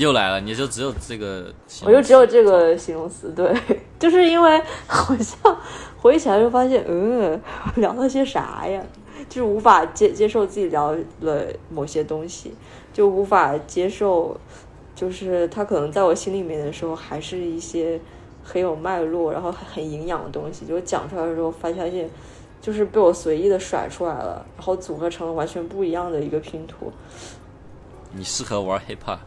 又来了，你就只有这个形我容词，就只有这个形容词，对，就是因为好像回忆起来就发现，嗯，聊了些啥呀？就是无法接接受自己聊了某些东西，就无法接受，就是他可能在我心里面的时候，还是一些很有脉络，然后很很营养的东西。就讲出来的时候，发现就是被我随意的甩出来了，然后组合成了完全不一样的一个拼图。你适合玩 hiphop。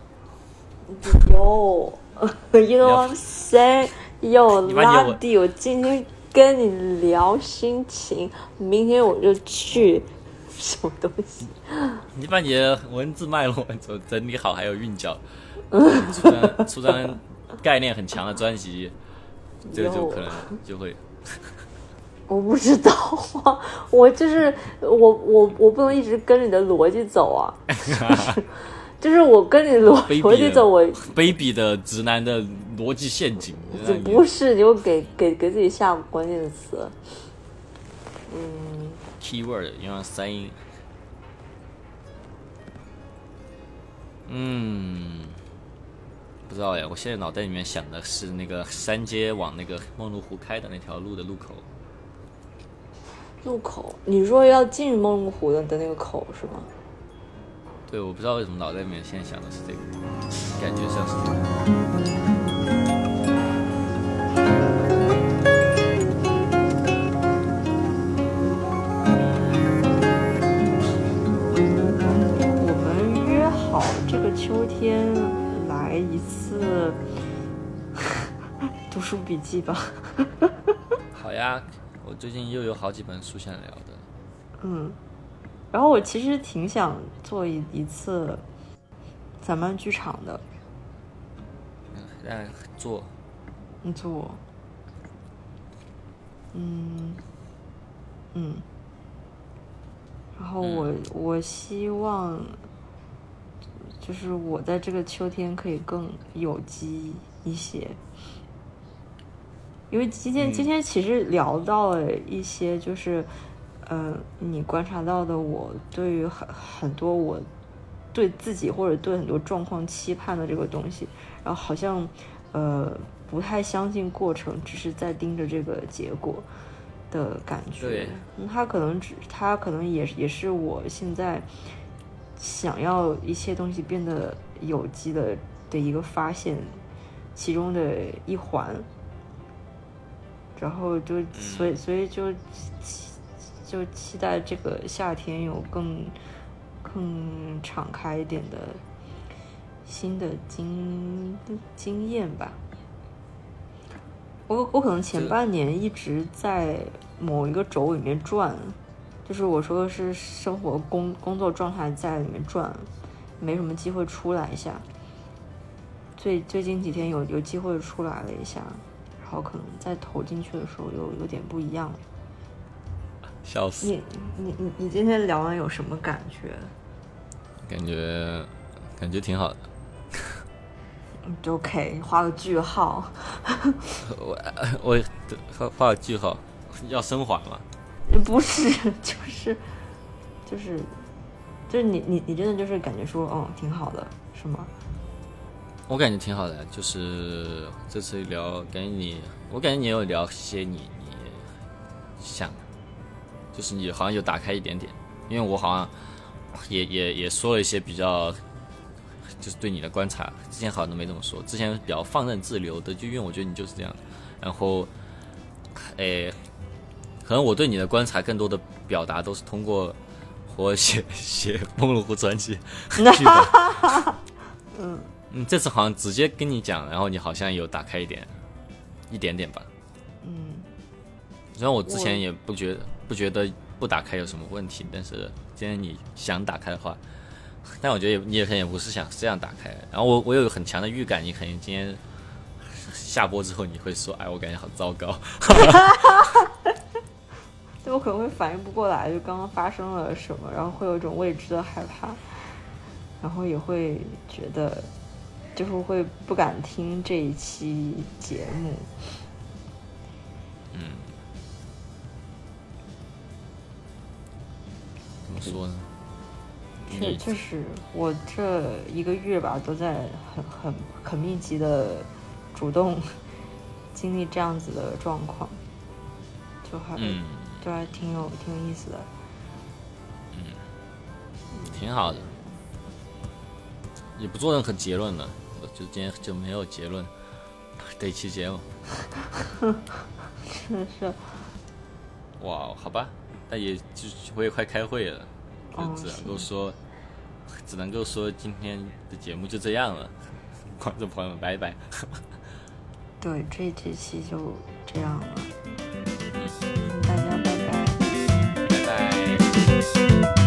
Yo, you know what I'm saying? 你的 Lady，我今天跟你聊心情，明天我就去什么东西？你把你的文字脉络整整理好，还有韵脚，出张出张概念很强的专辑，这个就可能就会我不知道啊，我就是我我我不能一直跟你的逻辑走啊，就是就是我跟你逻辑走，我卑鄙的直男的逻辑陷阱。这不是你又给给给自己下关键词，嗯。keyword 用三音。嗯，不知道呀，我现在脑袋里面想的是那个三街往那个梦露湖开的那条路的路口。路口，你说要进梦龙湖的的那个口是吗？对，我不知道为什么脑袋里面现在想的是这个，感觉像是。我们约好这个秋天来一次 读书笔记吧。好呀，我最近又有好几本书想聊的。嗯，然后我其实挺想做一一次咱们剧场的，嗯做。你做，嗯嗯，然后我、我希望就是我在这个秋天可以更有机一些，因为今天、嗯今天其实聊到了一些就是，嗯、你观察到的我对于很很多我对自己或者对很多状况期盼的这个东西，然后好像呃不太相信过程，只是在盯着这个结果的感觉对。嗯他可能只他可能也也是我现在想要一切东西变得有机的的一个发现其中的一环。然后就所以所以就期就期待这个夏天有更更敞开一点的新的经经验吧。我我可能前半年一直在某一个轴里面转，就是我说的是生活工工作状态在里面转，没什么机会出来一下。最最近几天有有机会出来了一下，然后可能再投进去的时候又有点不一样。笑死！你你你你今天聊完有什么感觉？感觉感觉挺好的。就 OK，画个句号。我我画画个句号，要升华吗？不是，就是就是就是你你你真的就是感觉说，嗯，挺好的，是吗？我感觉挺好的，就是这次聊，感觉你，我感觉你有聊些你你想，就是你好像有打开一点点，因为我好像也也也说了一些比较，就是对你的观察，之前好像都没这么说，之前比较放任自流的，就因为我觉得你就是这样的，然后，诶，可能我对你的观察更多的表达都是通过我 写写《梦龙湖传奇》剧本 嗯。嗯，这次好像直接跟你讲，然后你好像有打开一点，一点点吧。嗯，虽然我之前也不觉不觉得不打开有什么问题，但是今天你想打开的话，但我觉得你也肯定也不是想这样打开。然后我我有很强的预感，你肯定今天下播之后你会说，哎，我感觉好糟糕。对我可能会反应不过来，就刚刚发生了什么，然后会有一种未知的害怕，然后也会觉得。就是会不敢听这一期节目。嗯，怎么说呢？确确实，我这一个月吧，都在很很很密集的主动 经历这样子的状况，就还就还挺有挺有意思的。嗯，挺好的，也不做任何结论了。就今天就没有结论，得期节目，是是。哇，好吧，但也就我也快开会了，就只能够说，只能够说今天的节目就这样了，观众朋友们，拜拜。对，这几期就这样了，大家拜拜。拜拜。